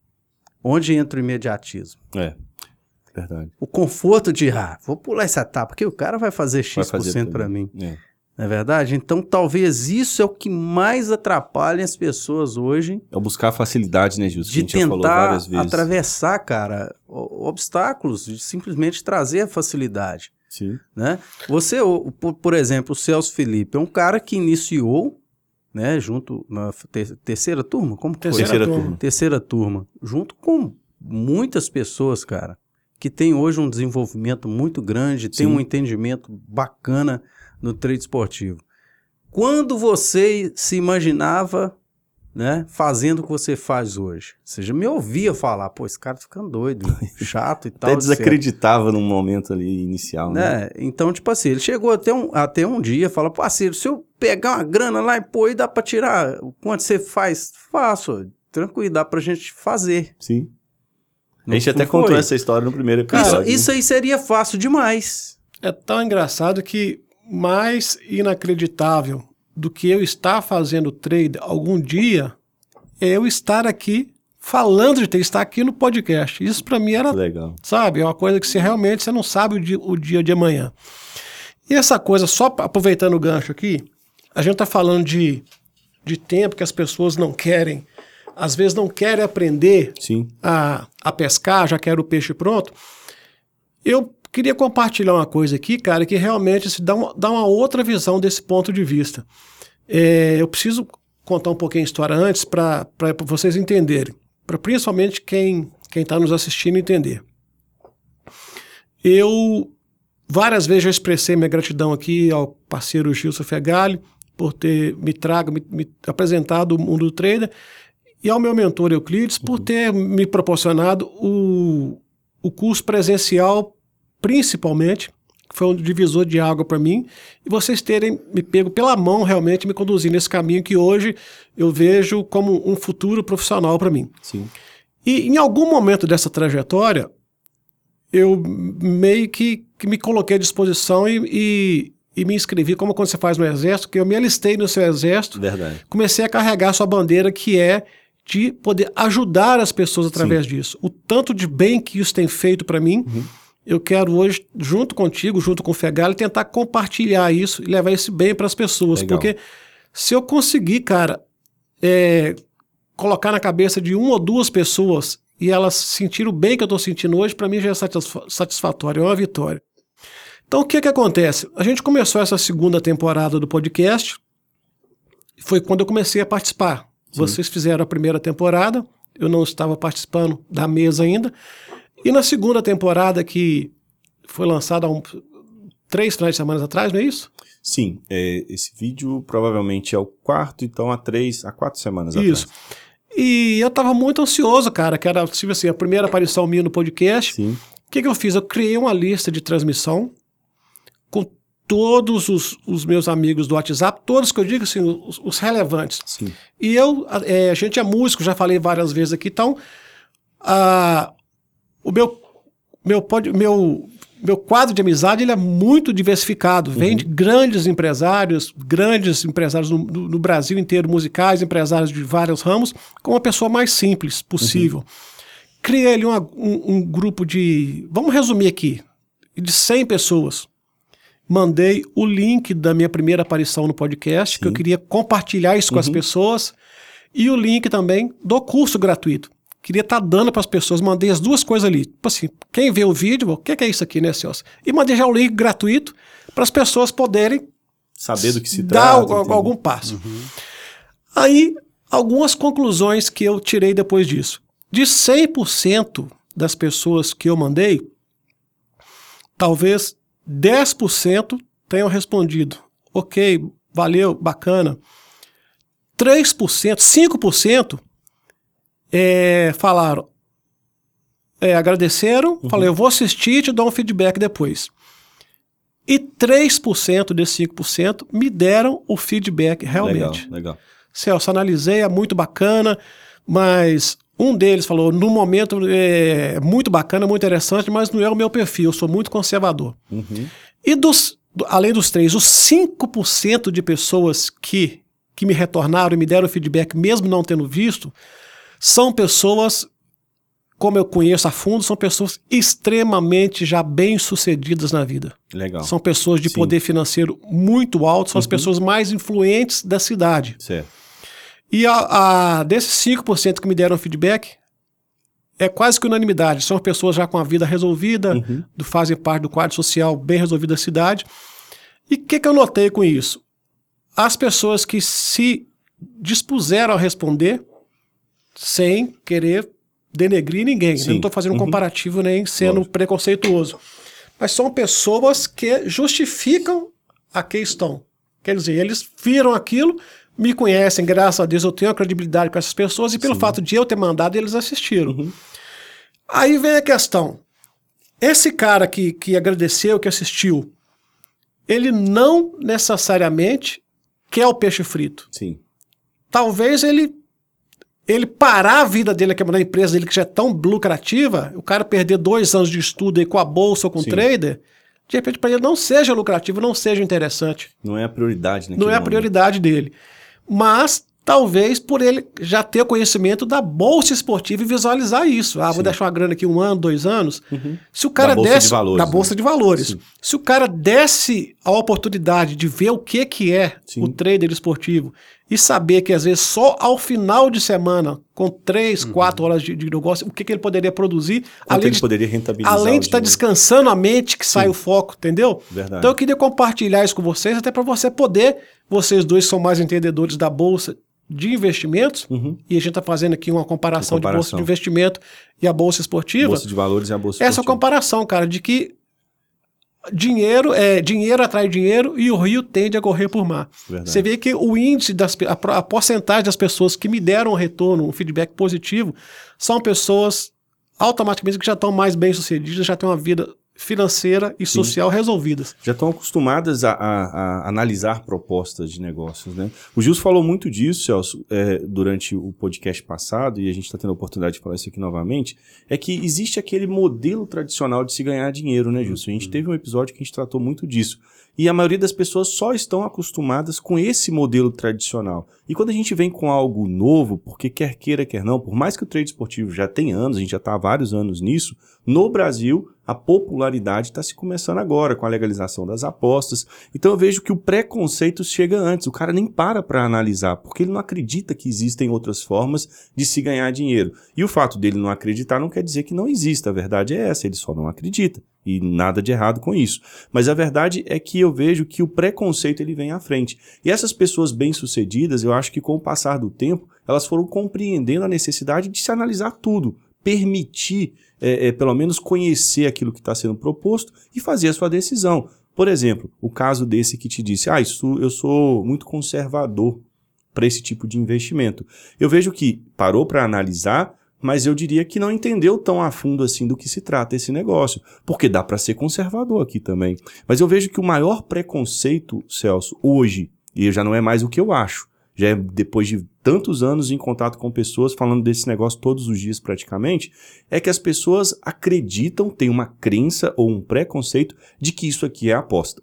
Onde entra o imediatismo? É. Verdade. O conforto de, ah, vou pular essa etapa, porque o cara vai fazer X% para mim. É. Não é verdade? Então, talvez isso é o que mais atrapalha as pessoas hoje É buscar facilidade, né, Gilson? de que a gente já falou tentar várias vezes. atravessar, cara, obstáculos, de simplesmente trazer a facilidade, Sim. né? Você, por, exemplo, o Celso Felipe é um cara que iniciou, né, junto na te- terceira turma, como que foi? Terceira turma. terceira turma, junto com muitas pessoas, cara, que tem hoje um desenvolvimento muito grande, tem Sim. um entendimento bacana no trade esportivo. Quando você se imaginava, né, fazendo o que você faz hoje? Você já me ouvia falar, pô, esse cara tá ficando doido, chato e tal. Até desacreditava num momento ali inicial, né? Né? Então, tipo assim, ele chegou até um, até um dia, fala, parceiro, se eu pegar uma grana lá e pôr aí, dá pra tirar. Quanto você faz? Faço. Tranquilo, dá pra gente fazer. Sim. A gente até foi? contou essa história no primeiro Isso, episódio. né? isso aí seria fácil demais. É tão engraçado que mais inacreditável do que eu estar fazendo trade algum dia é eu estar aqui falando de trade, estar aqui no podcast. Isso para mim era, Legal. sabe, é uma coisa que você realmente você não sabe o dia, o dia de amanhã. E essa coisa, só aproveitando o gancho aqui, a gente está falando de, de tempo que as pessoas não querem, às vezes não querem aprender Sim. a, a pescar, já quero o peixe pronto. Eu queria compartilhar uma coisa aqui, cara, que realmente se dá, uma, dá uma outra visão desse ponto de vista. É, eu preciso contar um pouquinho a história antes para vocês entenderem, para principalmente quem quem está nos assistindo entender. Eu várias vezes já expressei minha gratidão aqui ao parceiro Gilson Fegali por ter me trago, me, me apresentado o mundo do trader e ao meu mentor Euclides por ter me proporcionado o, o curso presencial, principalmente, que foi um divisor de água para mim, e vocês terem me pego pela mão realmente me conduzir nesse caminho que hoje eu vejo como um futuro profissional para mim. Sim. E em algum momento dessa trajetória, eu meio que, que me coloquei à disposição e, e, e me inscrevi, como quando você faz no exército, que eu me alistei no seu exército, Verdade. comecei a carregar sua bandeira, que é de poder ajudar as pessoas através disso. O tanto de bem que isso tem feito para mim, eu quero hoje, junto contigo, junto com o Fegali, tentar compartilhar isso e levar esse bem para as pessoas. Legal. Porque se eu conseguir, cara, é, colocar na cabeça de uma ou duas pessoas e elas sentirem o bem que eu estou sentindo hoje, para mim já é satisfa- satisfatório, é uma vitória. Então o que que acontece? A gente começou essa segunda temporada do podcast, foi quando eu comecei a participar. Vocês fizeram a primeira temporada, eu não estava participando da mesa ainda. E na segunda temporada, que foi lançada há um, três finais de semana atrás, não é isso? Sim, é, esse vídeo provavelmente é o quarto, então há três, há quatro semanas Isso. atrás. E eu estava muito ansioso, cara, que era tipo assim, a primeira aparição minha no podcast. Sim. O que, que eu fiz? Eu criei uma lista de transmissão todos os, os meus amigos do WhatsApp, todos que eu digo assim, os, os relevantes. Sim. E eu, a, é, a gente é músico, já falei várias vezes aqui, então a, o meu, meu, pod- meu, meu quadro de amizade ele é muito diversificado. Vem de grandes empresários, grandes empresários no, no- no Brasil inteiro, musicais, empresários de vários ramos, com uma pessoa mais simples possível. Criei ali uma- um, um grupo de, vamos resumir aqui, de 100 pessoas. Mandei o link da minha primeira aparição no podcast, que eu Sim. queria compartilhar isso com as pessoas, e o link também do curso gratuito. Queria estar dando para as pessoas, mandei as duas coisas ali. Tipo assim, quem vê o vídeo, o que, que é isso aqui, né, Celso? E mandei já o link gratuito para as pessoas poderem Saber do que se dar trata. entendeu? algum passo. Aí, algumas conclusões que eu tirei depois disso. De 100% das pessoas que eu mandei, talvez 10% tenham respondido. Ok, valeu, bacana. 3%, 5% é, falaram, é, agradeceram, falei, eu vou assistir e te dou um feedback depois. E 3% desses 5% me deram o feedback realmente. Legal, legal. Celso, analisei, é muito bacana, mas Um deles falou: no momento é muito bacana, muito interessante, mas não é o meu perfil, eu sou muito conservador. Uhum. E dos, do- além dos três, os 5% de pessoas que, que me retornaram e me deram feedback, mesmo não tendo visto, são pessoas, como eu conheço a fundo, são pessoas extremamente já bem-sucedidas na vida. Legal. São pessoas de Sim. poder financeiro muito alto, são as pessoas mais influentes da cidade. Certo. E a, a- desses 5% que me deram feedback, é quase que unanimidade. São pessoas já com a vida resolvida, Uhum. do, fazem parte do quadro social bem resolvido da cidade. E o que, que eu notei com isso? As pessoas que se dispuseram a responder sem querer denegrir ninguém. né? Sim. Não estou fazendo um Uhum. comparativo nem sendo Lógico. preconceituoso. Mas são pessoas que justificam a questão. Quer dizer, eles viram aquilo, me conhecem, graças a Deus eu tenho a credibilidade com essas pessoas, e pelo fato de eu ter mandado, eles assistiram. Uhum. Aí vem a questão. Esse cara que, que agradeceu, que assistiu, ele não necessariamente quer o peixe frito. Sim. Talvez ele ele parar a vida dele aqui na empresa dele que já é tão lucrativa, o cara perder dois anos de estudo aí com a bolsa ou com o Sim. trader, de repente para ele não seja lucrativo, não seja interessante. Não é a prioridade, né? Não é a prioridade dele. Mas talvez por ele já ter conhecimento da bolsa esportiva e visualizar isso. Ah, vou Sim. deixar uma grana aqui um ano, dois anos. Uhum. Se o cara Da bolsa desse de valores, da né? bolsa de valores, Sim. se o cara desse a oportunidade de ver o que que é Sim. o trader esportivo e saber que às vezes só ao final de semana, com três, quatro horas de, de negócio, o que que ele poderia produzir, Quanto além ele de, poderia rentabilizar além de estar dinheiro. descansando a mente que sai o foco, entendeu? Verdade. Então eu queria compartilhar isso com vocês, até para você poder, vocês dois são mais entendedores da bolsa de investimentos, Uhum. e a gente está fazendo aqui uma comparação, Uma de bolsa comparação. de investimento e a bolsa esportiva. Bolsa de valores e a bolsa Essa esportiva. comparação, cara, de que dinheiro é dinheiro atrai dinheiro e o rio tende a correr por mar. Verdade. Você vê que o índice das a, a porcentagem das pessoas que me deram um retorno, um feedback positivo, são pessoas automaticamente que já estão mais bem sucedidas, já têm uma vida financeira e social resolvidas. já estão acostumadas a, a- a analisar propostas de negócios, né? O Gilson falou muito disso, Celso, é, durante o podcast passado, e a gente está tendo a oportunidade de falar isso aqui novamente, é que existe aquele modelo tradicional de se ganhar dinheiro, né, Gilson? A gente teve um episódio que a gente tratou muito disso. E a maioria das pessoas só estão acostumadas com esse modelo tradicional. E quando a gente vem com algo novo, porque quer queira, quer não, por mais que o trade esportivo já tenha anos, a gente já está há vários anos nisso, no Brasil a popularidade está se começando agora com a legalização das apostas. Então eu vejo que o preconceito chega antes. O cara nem para para analisar, porque ele não acredita que existem outras formas de se ganhar dinheiro. E o fato dele não acreditar não quer dizer que não exista. A verdade é essa, ele só não acredita. E nada de errado com isso. Mas a verdade é que eu vejo que o preconceito ele vem à frente. E essas pessoas bem-sucedidas, eu acho que com o passar do tempo, elas foram compreendendo a necessidade de se analisar tudo, permitir, é, é, pelo menos, conhecer aquilo que está sendo proposto e fazer a sua decisão. Por exemplo, o caso desse que te disse, ah, isso, eu sou muito conservador para esse tipo de investimento. Eu vejo que parou para analisar, mas eu diria que não entendeu tão a fundo assim do que se trata esse negócio, porque dá para ser conservador aqui também. Mas eu vejo que o maior preconceito, Celso, hoje, e já não é mais o que eu acho, já é depois de tantos anos em contato com pessoas falando desse negócio todos os dias praticamente, é que as pessoas acreditam, têm uma crença ou um preconceito de que isso aqui é aposta.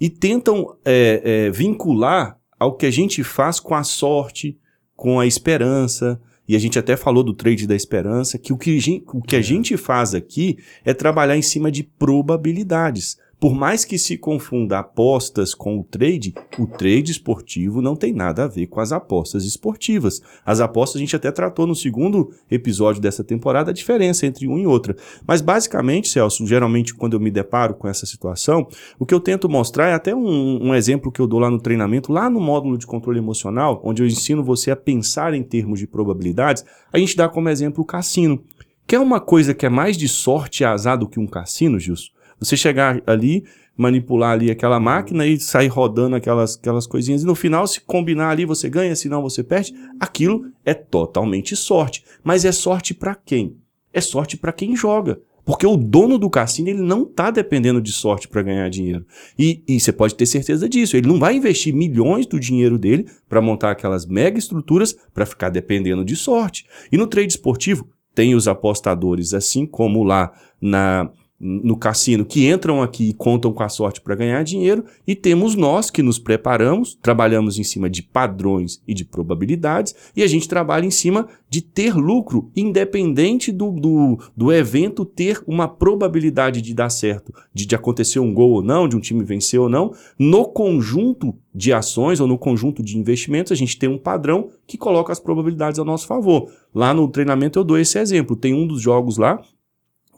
E tentam é, é, vincular ao que a gente faz com a sorte, com a esperança. E a gente até falou do trade da esperança, que o que, a gente, o que a gente faz aqui é trabalhar em cima de probabilidades. Por mais que se confunda apostas com o trade, o trade esportivo não tem nada a ver com as apostas esportivas. As apostas a gente até tratou no segundo episódio dessa temporada a diferença entre um e outra. Mas basicamente, Celso, geralmente quando eu me deparo com essa situação, o que eu tento mostrar é até um, um exemplo que eu dou lá no treinamento, lá no módulo de controle emocional, onde eu ensino você a pensar em termos de probabilidades, a gente dá como exemplo o cassino. Quer uma coisa que é mais de sorte e azar do que um cassino, Gilson? Você chegar ali, manipular ali aquela máquina e sair rodando aquelas, aquelas coisinhas, e no final, se combinar ali, você ganha, se não, você perde. Aquilo é totalmente sorte. Mas é sorte para quem? É sorte para quem joga. Porque o dono do cassino ele não está dependendo de sorte para ganhar dinheiro. E, e você pode ter certeza disso. Ele não vai investir milhões do dinheiro dele para montar aquelas mega estruturas para ficar dependendo de sorte. E no trade esportivo, tem os apostadores, assim como lá na no cassino que entram aqui e contam com a sorte para ganhar dinheiro, e temos nós que nos preparamos, trabalhamos em cima de padrões e de probabilidades, e a gente trabalha em cima de ter lucro, independente do, do, do evento ter uma probabilidade de dar certo, de, de acontecer um gol ou não, de um time vencer ou não. No conjunto de ações ou no conjunto de investimentos, a gente tem um padrão que coloca as probabilidades a nosso favor. Lá no treinamento eu dou esse exemplo. Tem um dos jogos lá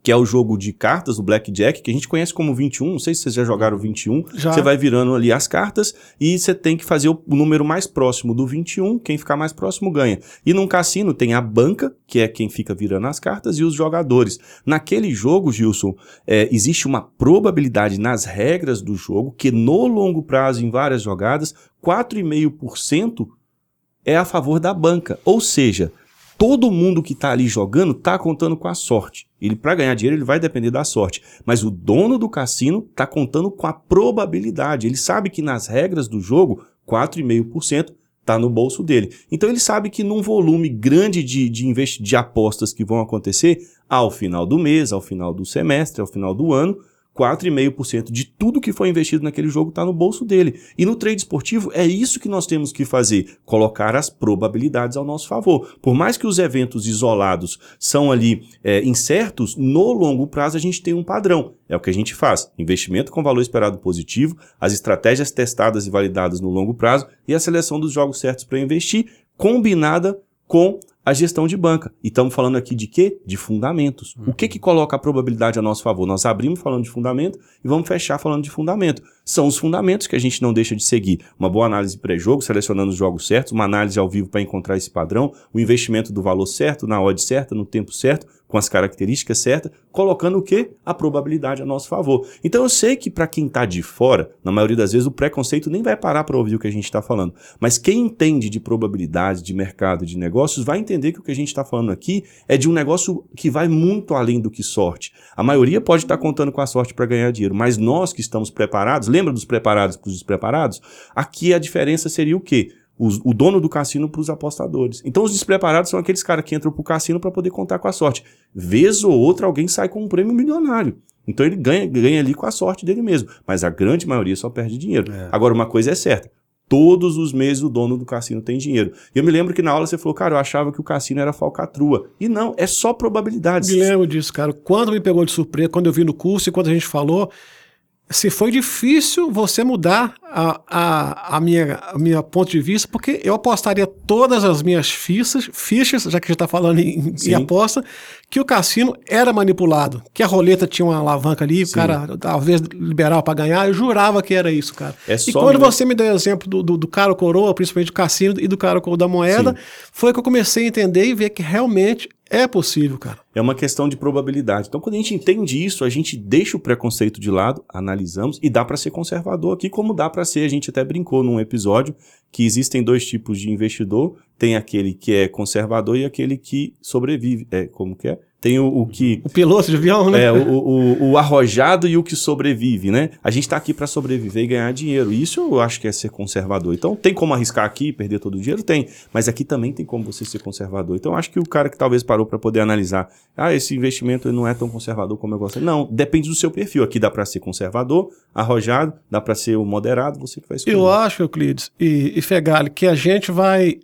que é o jogo de cartas, o Blackjack, que a gente conhece como 21. Não sei se vocês já jogaram 21. Já. Você vai virando ali as cartas e você tem que fazer o número mais próximo do 21. Quem ficar mais próximo ganha. E num cassino tem a banca, que é quem fica virando as cartas, e os jogadores. Naquele jogo, Gilson, é, existe uma probabilidade nas regras do jogo que no longo prazo, em várias jogadas, 4,5% é a favor da banca. Ou seja, todo mundo que está ali jogando está contando com a sorte. Ele para ganhar dinheiro ele vai depender da sorte, mas o dono do cassino está contando com a probabilidade. Ele sabe que nas regras do jogo 4,5% está no bolso dele. Então ele sabe que num volume grande de, de, de apostas que vão acontecer ao final do mês, ao final do semestre, ao final do ano, 4,5% de tudo que foi investido naquele jogo está no bolso dele. E no trade esportivo é isso que nós temos que fazer, colocar as probabilidades ao nosso favor. Por mais que os eventos isolados são ali é, incertos, no longo prazo a gente tem um padrão. É o que a gente faz: investimento com valor esperado positivo, as estratégias testadas e validadas no longo prazo e a seleção dos jogos certos para investir, combinada com a gestão de banca. E estamos falando aqui de quê? De fundamentos. Uhum. O que que coloca a probabilidade a nosso favor? Nós abrimos falando de fundamento e vamos fechar falando de fundamento. São os fundamentos que a gente não deixa de seguir. Uma boa análise pré-jogo, selecionando os jogos certos, uma análise ao vivo para encontrar esse padrão, o investimento do valor certo, na odd certa, no tempo certo, com as características certas, colocando o quê? A probabilidade a nosso favor. Então eu sei que para quem está de fora, na maioria das vezes o preconceito nem vai parar para ouvir o que a gente está falando. Mas quem entende de probabilidade, de mercado, de negócios, vai entender que o que a gente está falando aqui é de um negócio que vai muito além do que sorte. A maioria pode estar tá contando com a sorte para ganhar dinheiro, mas nós que estamos preparados, lembra dos preparados para os despreparados? Aqui a diferença seria o quê? Os, o dono do cassino para os apostadores. Então, os despreparados são aqueles caras que entram para o cassino para poder contar com a sorte. Vez ou outra, alguém sai com um prêmio milionário. Então, ele ganha, ganha ali com a sorte dele mesmo. Mas a grande maioria só perde dinheiro. É. Agora, uma coisa é certa: todos os meses o dono do cassino tem dinheiro. E eu me lembro que na aula você falou, cara, eu achava que o cassino era falcatrua. E não, é só probabilidades. Me lembro disso, cara. Quando me pegou de surpresa, quando eu vi no curso e quando a gente falou, se foi difícil você mudar a, a, a, minha, a minha ponto de vista, porque eu apostaria todas as minhas fichas, fichas já que a gente está falando em, em, aposta, que o cassino era manipulado, que a roleta tinha uma alavanca ali, Sim. o cara talvez liberal para ganhar, eu jurava que era isso, cara. É e quando você me deu o exemplo do, do, do caro coroa, principalmente do cassino e do caro coroa da moeda, Sim. foi que eu comecei a entender e ver que realmente é possível, cara. É uma questão de probabilidade. Então, quando a gente entende isso, a gente deixa o preconceito de lado, analisamos e dá para ser conservador aqui, como dá para ser. A gente até brincou num episódio que existem dois tipos de investidor: tem aquele que é conservador e aquele que sobrevive. É como que é? Tem o, o, que. O piloto de avião, né? É, o, o, o arrojado e o que sobrevive, né? A gente está aqui para sobreviver e ganhar dinheiro. Isso eu acho que é ser conservador. Então, tem como arriscar aqui e perder todo o dinheiro? Tem. Mas aqui também tem como você ser conservador. Então, acho que o cara que talvez parou para poder analisar, ah, esse investimento não é tão conservador como eu gosto. Não, depende do seu perfil. Aqui dá para ser conservador, arrojado, dá para ser o moderado, você que vai escolher. Eu acho, Euclides e, e Fegali, que a gente vai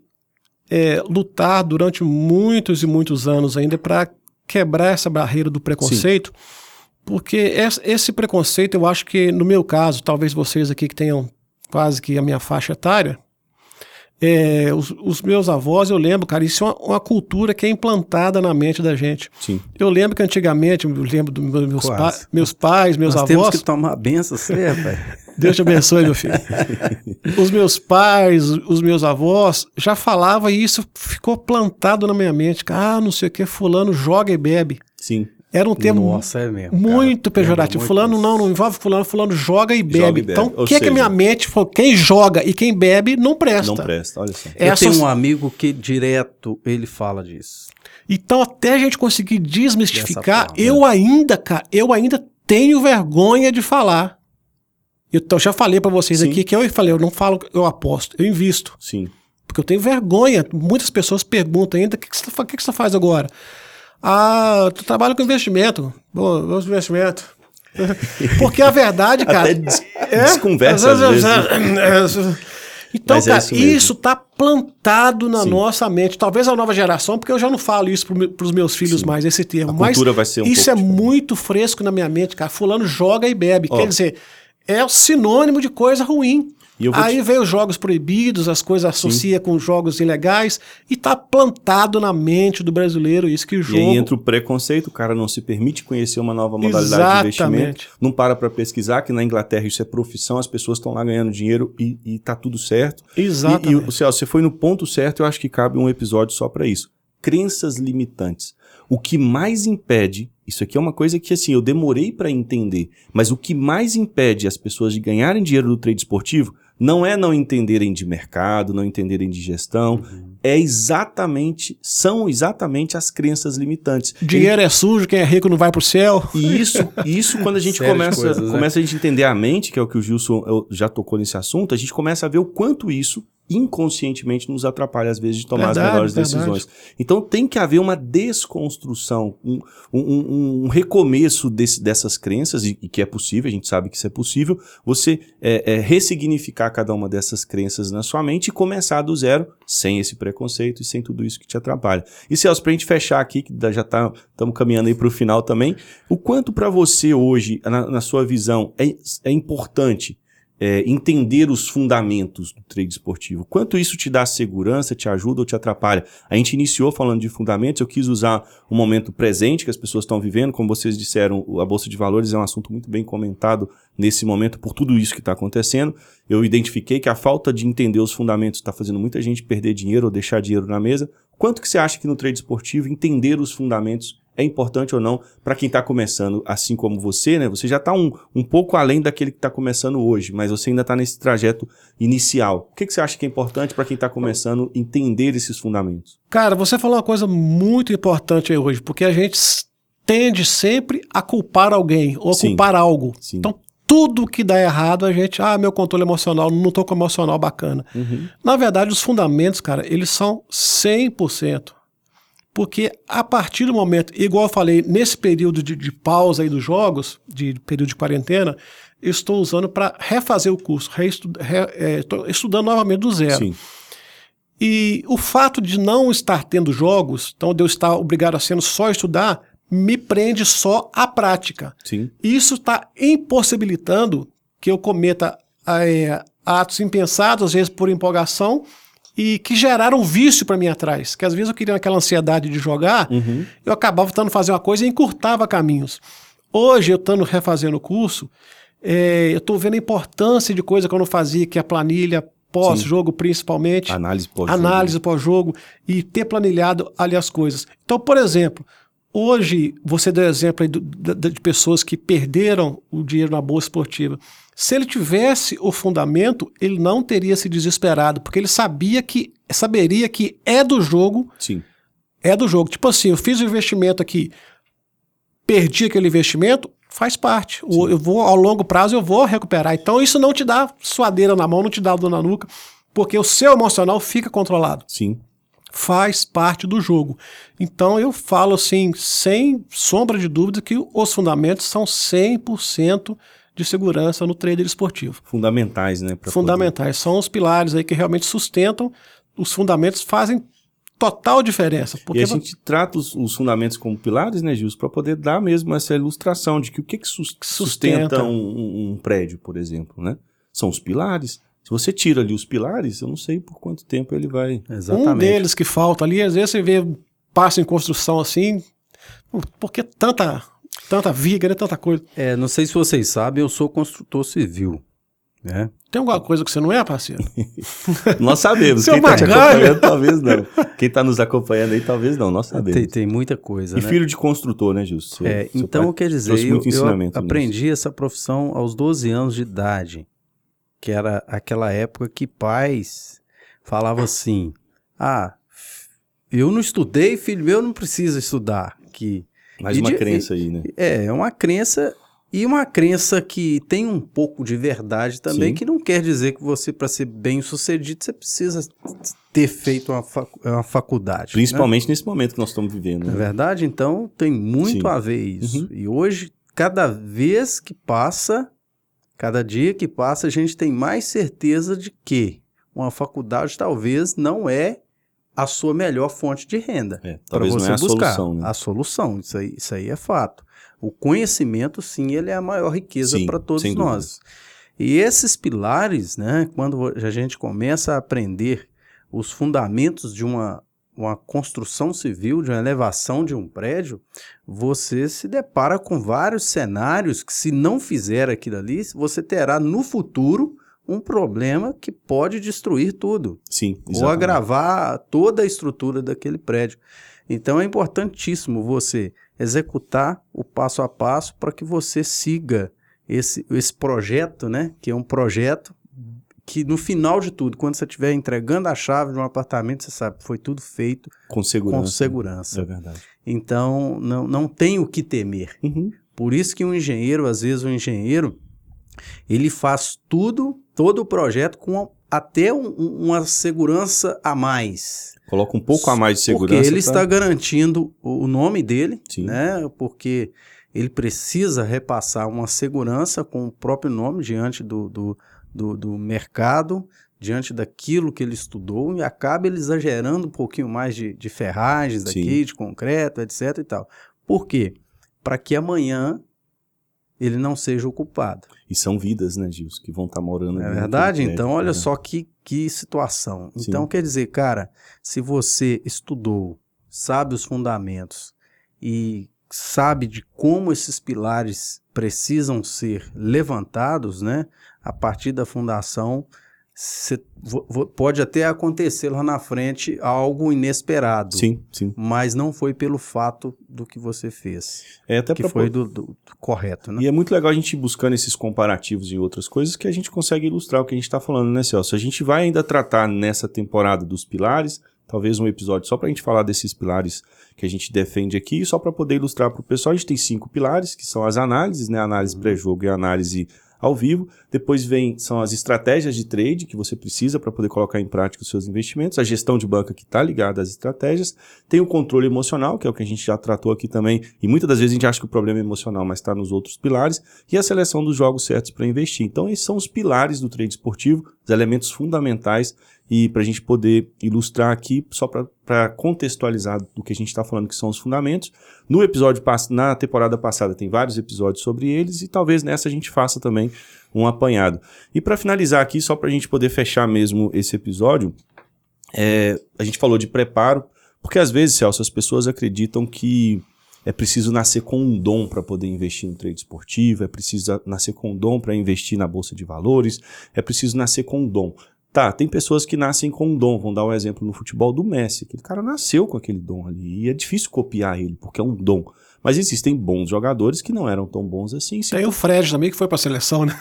é, lutar durante muitos e muitos anos ainda para quebrar essa barreira do preconceito, Sim. porque esse preconceito, eu acho que no meu caso, talvez vocês aqui que tenham quase que a minha faixa etária, é, os, os, meus avós, eu lembro, cara, isso é uma, uma, cultura que é implantada na mente da gente. Sim. Eu lembro que antigamente, eu lembro dos meus, pa, meus pais, meus Nós avós. Temos que tomar benção, você, pai. Deus te abençoe, meu filho. os meus pais, os meus avós já falavam e isso ficou plantado na minha mente. Ah, não sei o que, fulano joga e bebe. Sim. Era um termo Nossa, é mesmo, muito cara. pejorativo. fulano não, não envolve fulano, fulano joga e bebe. Joga e bebe. Então, o que é que a minha mente falou? Quem joga e quem bebe não presta. Não presta, olha só. Eu tenho um amigo que direto ele fala disso. Então, até a gente conseguir desmistificar, forma. eu ainda, cara, eu ainda tenho vergonha de falar. Eu, já falei pra vocês Sim. aqui que eu falei, eu não falo, eu aposto, eu invisto. Sim. Porque eu tenho vergonha. Muitas pessoas perguntam ainda: o que, que, você, o que, que você faz agora? Ah, tu trabalha com investimento. Bom, vamos investimento. Porque a verdade, cara. Até des- desconversa às vezes. Então, Mas é cara, isso mesmo. isso tá plantado na Sim. nossa mente. Talvez a nova geração, porque eu já não falo isso para os meus filhos Sim. mais, esse termo. A mas cultura vai ser um isso pouco é muito fresco na minha mente, cara. Fulano joga e bebe. Quer dizer, é o sinônimo de coisa ruim. E Aí veio os jogos proibidos, as coisas associa com jogos ilegais e tá plantado na mente do brasileiro isso que o E jogo aí entra o preconceito, o cara não se permite conhecer uma nova modalidade de investimento, Exatamente. não para para pesquisar, que na Inglaterra isso é profissão, as pessoas estão lá ganhando dinheiro e, e tá tudo certo. E, e Exatamente. o Celso, você foi no ponto certo, eu acho que cabe um episódio só para isso. Crenças limitantes. O que mais impede, isso aqui é uma coisa que assim, eu demorei para entender, mas o que mais impede as pessoas de ganharem dinheiro do trade esportivo não é não entenderem de mercado, não entenderem de gestão, é exatamente, são exatamente as crenças limitantes. Dinheiro é sujo, quem é rico não vai pro céu. E isso, isso quando a gente começa, coisas, né? começa a gente entender a mente, que é o que o Gilson já tocou nesse assunto, a gente começa a ver o quanto isso inconscientemente nos atrapalha às vezes de tomar Verdade, as melhores verdade. decisões. Então tem que haver uma desconstrução, um, um- um- um recomeço desse- dessas crenças, e, e que é possível, a gente sabe que isso é possível, você é, é, ressignificar cada uma dessas crenças na sua mente e começar do zero, sem esse preconceito e sem tudo isso que te atrapalha. E Celso, pra gente fechar aqui, que já estamos caminhando aí para o final também, o quanto para você hoje, na, na sua visão, é, é importante é, entender os fundamentos do trade esportivo? Quanto isso te dá segurança, te ajuda ou te atrapalha? A gente iniciou falando de fundamentos, eu quis usar o momento presente que as pessoas estão vivendo, como vocês disseram, a Bolsa de Valores é um assunto muito bem comentado nesse momento por tudo isso que está acontecendo. Eu identifiquei que a falta de entender os fundamentos está fazendo muita gente perder dinheiro ou deixar dinheiro na mesa. Quanto que você acha que no trade esportivo entender os fundamentos é importante ou não para quem está começando, assim como você, né? Você já está um, um pouco além daquele que está começando hoje, mas você ainda está nesse trajeto inicial. O que, que você acha que é importante para quem está começando entender esses fundamentos? Cara, você falou uma coisa muito importante aí hoje, porque a gente tende sempre a culpar alguém ou a Sim. culpar algo. Sim. Então, tudo que dá errado, a gente, ah, meu controle emocional, não tô com emocional bacana. Uhum. Na verdade, os fundamentos, cara, eles são 100%. Porque a partir do momento, igual eu falei, nesse período de, de pausa aí dos jogos, de período de quarentena, eu estou usando para refazer o curso, reestu- re- é, estudando novamente do zero. Sim, E o fato de não estar tendo jogos, então de eu estar obrigado a sendo só estudar, me prende só à prática. sim, Isso está impossibilitando que eu cometa é, atos impensados, às vezes por empolgação, e que geraram vício para mim atrás. Que às vezes eu queria aquela ansiedade de jogar, Uhum. eu acabava tentando fazer uma coisa e encurtava caminhos. Hoje, eu estando refazendo o curso, é, eu estou vendo a importância de coisa que eu não fazia, que é a planilha pós-jogo, principalmente análise pós análise pós-jogo e ter planilhado ali as coisas. Então, por exemplo, hoje você deu exemplo da- de pessoas que perderam o dinheiro na bolsa esportiva. Se ele tivesse o fundamento, ele não teria se desesperado, porque ele sabia que saberia que é do jogo, Sim, é do jogo. Tipo assim, eu fiz o investimento aqui, perdi aquele investimento, faz parte. O- eu vou ao longo prazo eu vou recuperar. Então isso não te dá suadeira na mão, não te dá dor na nuca, porque o seu emocional fica controlado. sim. Faz parte do jogo. Então eu falo assim, sem sombra de dúvida, que os fundamentos são 100% de segurança no trader esportivo. Fundamentais, né? Fundamentais. São os pilares aí que realmente sustentam. Os fundamentos fazem total diferença. poder- Porque E a gente trata os, os fundamentos como pilares, né, Gilson, para poder dar mesmo essa ilustração de que o que, que sus- sustenta, Sustenta. um- um prédio, por exemplo, né? São os pilares. Se você tira ali os pilares, eu não sei por quanto tempo ele vai. Exatamente. Um deles que falta ali, às vezes você vê passa em construção assim, porque tanta, tanta viga, né, tanta coisa. É, não sei se vocês sabem, eu sou construtor civil. Né? Tem alguma coisa que você não é, parceiro? Nós sabemos. Seu Quem tá te acompanhando, talvez não. Quem tá nos acompanhando aí, talvez não. Nós sabemos. Tem, tem muita coisa. E né? filho de construtor, né? Seu- É, então, quer dizer, eu, eu aprendi essa profissão aos 12 anos de idade, que era aquela época que pais falavam assim: ah, eu não estudei, filho meu não precisa estudar. Que, Mais uma de- crença aí, né? é, é uma crença e uma crença que tem um pouco de verdade também, Sim. que não quer dizer que você, para ser bem sucedido, você precisa ter feito uma, facu- uma faculdade. né? Principalmente nesse momento que nós estamos vivendo. É Né? verdade? Então tem muito Sim. a ver isso. Uhum. E hoje, cada vez que passa, cada dia que passa, a gente tem mais certeza de que uma faculdade talvez não é a sua melhor fonte de renda É, para você é a buscar. solução, né? A solução, isso aí, isso aí é fato. O conhecimento, sim, ele é a maior riqueza para todos nós. E esses pilares, né, quando a gente começa a aprender os fundamentos de uma, uma construção civil, de uma elevação de um prédio, você se depara com vários cenários que, se não fizer aquilo ali, você terá no futuro um problema que pode destruir tudo Sim, ou exatamente. agravar toda a estrutura daquele prédio. Então é importantíssimo você executar o passo a passo para que você siga esse, esse projeto, né? Que é um projeto que no final de tudo, quando você estiver entregando a chave de um apartamento, você sabe foi tudo feito Com segurança. com segurança. É verdade. Então não, não tem o que temer. Uhum. Por isso que um engenheiro, às vezes, um engenheiro, ele faz tudo, todo o projeto com até um- um- uma segurança a mais. Coloca um pouco a mais de segurança. Porque ele pra- está garantindo o o nome dele, Sim. né? Porque ele precisa repassar uma segurança com o próprio nome diante do, do, do, do mercado, diante daquilo que ele estudou, e acaba ele exagerando um pouquinho mais de, de ferragens Sim. aqui, de concreto, etc e tal. Por quê? Para que amanhã ele não seja ocupado. E são vidas, né, Gils, que vão estar morando Não ali é verdade? Então, olha né? só que, que situação. Sim. Então, quer dizer, cara, se você estudou, sabe os fundamentos e sabe de como esses pilares precisam ser levantados, né? A partir da fundação, cê- pode até acontecer lá na frente algo inesperado. Sim, sim. Mas não foi pelo fato do que você fez, É até que pra foi do, do- do correto, né? E é muito legal a gente ir buscando esses comparativos e outras coisas que a gente consegue ilustrar o que a gente está falando, né, Celso? A gente vai ainda tratar nessa temporada dos pilares, talvez um episódio só para a gente falar desses pilares que a gente defende aqui, só para poder ilustrar para o pessoal. A gente tem cinco pilares, que são as análises, né? Análise pré-jogo e análise ao vivo. Depois vem são as estratégias de trade que você precisa para poder colocar em prática os seus investimentos, a gestão de banca que está ligada às estratégias, tem o controle emocional, que é o que a gente já tratou aqui também, e muitas das vezes a gente acha que o problema é emocional, mas está nos outros pilares, e a seleção dos jogos certos para investir. Então, esses são os pilares do trade esportivo, os elementos fundamentais, e para a gente poder ilustrar aqui, só para contextualizar do que a gente está falando, que são os fundamentos. No episódio, na temporada passada, tem vários episódios sobre eles, e talvez nessa a gente faça também um apanhado. E para finalizar aqui, só para a gente poder fechar mesmo esse episódio, é, a gente falou de preparo, porque às vezes, Celso, as pessoas acreditam que é preciso nascer com um dom para poder investir no trade esportivo, é preciso nascer com um dom para investir na bolsa de valores, é preciso nascer com um dom. Tá, tem pessoas que nascem com um dom. Vamos dar um exemplo no futebol do Messi. Aquele cara nasceu com aquele dom ali. E é difícil copiar ele, porque é um dom. Mas existem bons jogadores que não eram tão bons assim. Tem o Fred também que foi pra seleção, né?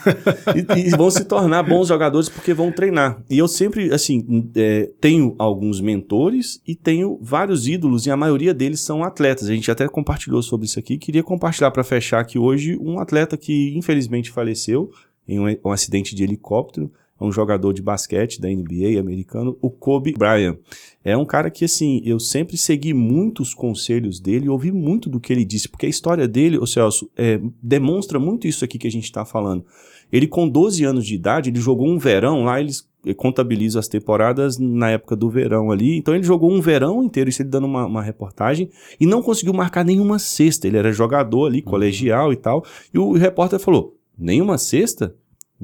e, e vão se tornar bons jogadores porque vão treinar. E eu sempre, assim, é, tenho alguns mentores e tenho vários ídolos, e a maioria deles são atletas. A gente até compartilhou sobre isso aqui. Queria compartilhar para fechar aqui hoje um atleta que infelizmente faleceu em um, um acidente de helicóptero. Um jogador de basquete da NBA americano, o Kobe Bryant. É um cara que, assim, eu sempre segui muitos conselhos dele e ouvi muito do que ele disse, porque a história dele, ô Celso, é, demonstra muito isso aqui que a gente está falando. Ele, com 12 anos de idade, ele jogou um verão lá, eles contabilizam as temporadas na época do verão ali. Então ele jogou um verão inteiro, isso ele dando uma, uma reportagem, e não conseguiu marcar nenhuma cesta. Ele era jogador ali, colegial e tal. E o repórter falou: nenhuma cesta?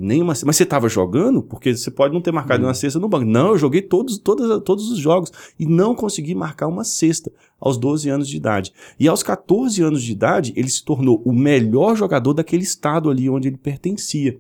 Nenhuma, mas você estava jogando? Porque você pode não ter marcado uma cesta no banco. Não, eu joguei todos, todas, todos os jogos e não consegui marcar uma cesta aos 12 anos de idade. E aos 14 anos de idade, ele se tornou o melhor jogador daquele estado ali onde ele pertencia.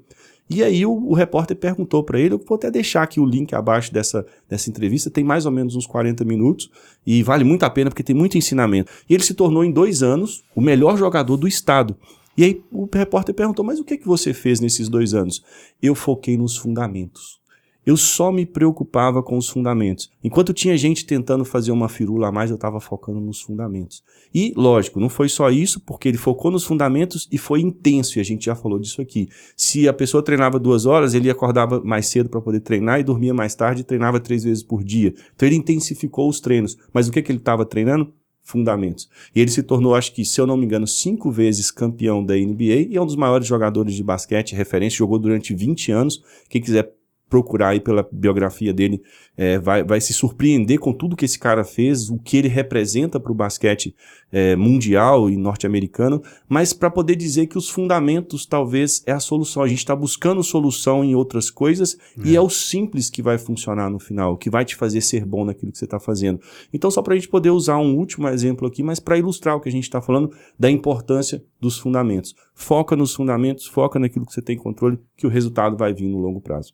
E aí o, o repórter perguntou para ele, eu vou até deixar aqui o link abaixo dessa, dessa entrevista, tem mais ou menos uns 40 minutos, e vale muito a pena porque tem muito ensinamento. E ele se tornou em dois anos o melhor jogador do estado. E aí o repórter perguntou, mas o que, que você fez nesses dois anos? Eu foquei nos fundamentos. eu só me preocupava com os fundamentos. Enquanto tinha gente tentando fazer uma firula a mais, eu estava focando nos fundamentos. E, lógico, não foi só isso, porque ele focou nos fundamentos e foi intenso, e a gente já falou disso aqui. Se a pessoa treinava duas horas, ele acordava mais cedo para poder treinar e dormia mais tarde e treinava três vezes por dia. Então ele intensificou os treinos. Mas o que, que ele estava treinando? Fundamentos. E ele se tornou, acho que, se eu não me engano, cinco vezes campeão da NBA e é um dos maiores jogadores de basquete, referência, jogou durante 20 anos. Quem quiser procurar aí pela biografia dele, é, vai, vai se surpreender com tudo que esse cara fez, o que ele representa para o basquete é, mundial e norte-americano, mas para poder dizer que os fundamentos talvez é a solução. A gente está buscando solução em outras coisas é. e é o simples que vai funcionar no final, que vai te fazer ser bom naquilo que você está fazendo. Então, só para a gente poder usar um último exemplo aqui, mas para ilustrar o que a gente está falando da importância dos fundamentos. Foca nos fundamentos, foca naquilo que você tem controle, que o resultado vai vir no longo prazo.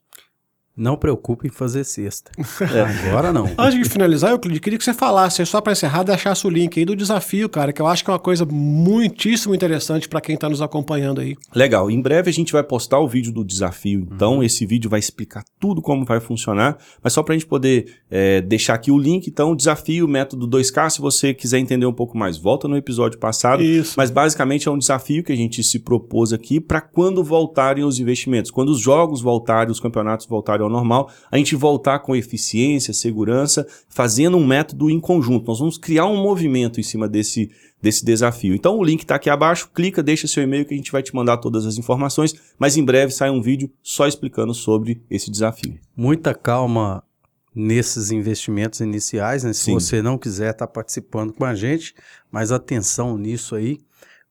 Não preocupe em fazer sexta. É. Agora não. Antes de finalizar, eu queria que você falasse, só para encerrar, deixasse o link aí do desafio, cara, que eu acho que é uma coisa muitíssimo interessante para quem está nos acompanhando aí. Legal. Em breve a gente vai postar o vídeo do desafio. Então, uhum. esse vídeo vai explicar tudo como vai funcionar. Mas só para a gente poder é, deixar aqui o link, então, desafio, método 2K. Se você quiser entender um pouco mais, volta no episódio passado. Isso. Mas basicamente é um desafio que a gente se propôs aqui para quando voltarem os investimentos, quando os jogos voltarem, os campeonatos voltarem ao normal, a gente voltar com eficiência, segurança, fazendo um método em conjunto. Nós vamos criar um movimento em cima desse, desse desafio. Então o link está aqui abaixo, clica, deixa seu e-mail que a gente vai te mandar todas as informações, mas em breve sai um vídeo só explicando sobre esse desafio. Muita calma nesses investimentos iniciais, né? Se Sim. você não quiser estar tá participando com a gente, mas atenção nisso aí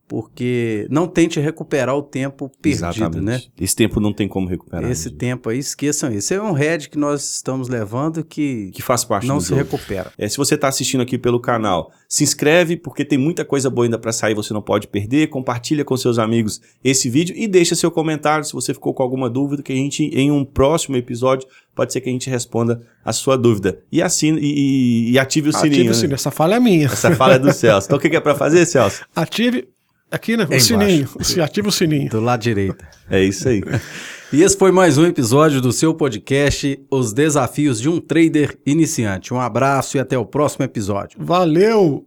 porque não tente recuperar o tempo perdido, Exatamente. né? Esse tempo não tem como recuperar. Esse mesmo. tempo aí, esqueçam isso. Esse é um head que nós estamos levando que, que faz parte não se jogo. recupera. É, se você está assistindo aqui pelo canal, se inscreve porque tem muita coisa boa ainda para sair, você não pode perder. Compartilha com seus amigos esse vídeo e deixa seu comentário se você ficou com alguma dúvida que a gente em um próximo episódio pode ser que a gente responda a sua dúvida. E assine e, e ative o ative sininho. Ative o sininho. Né? Essa fala é minha. Essa fala é do Celso. Então o que é para fazer, Celso? Ative Aqui, né? O sininho. Se ativa o sininho. Do lado direito. É isso aí. e esse foi mais um episódio do seu podcast Os Desafios de um Trader Iniciante. Um abraço e até o próximo episódio. Valeu!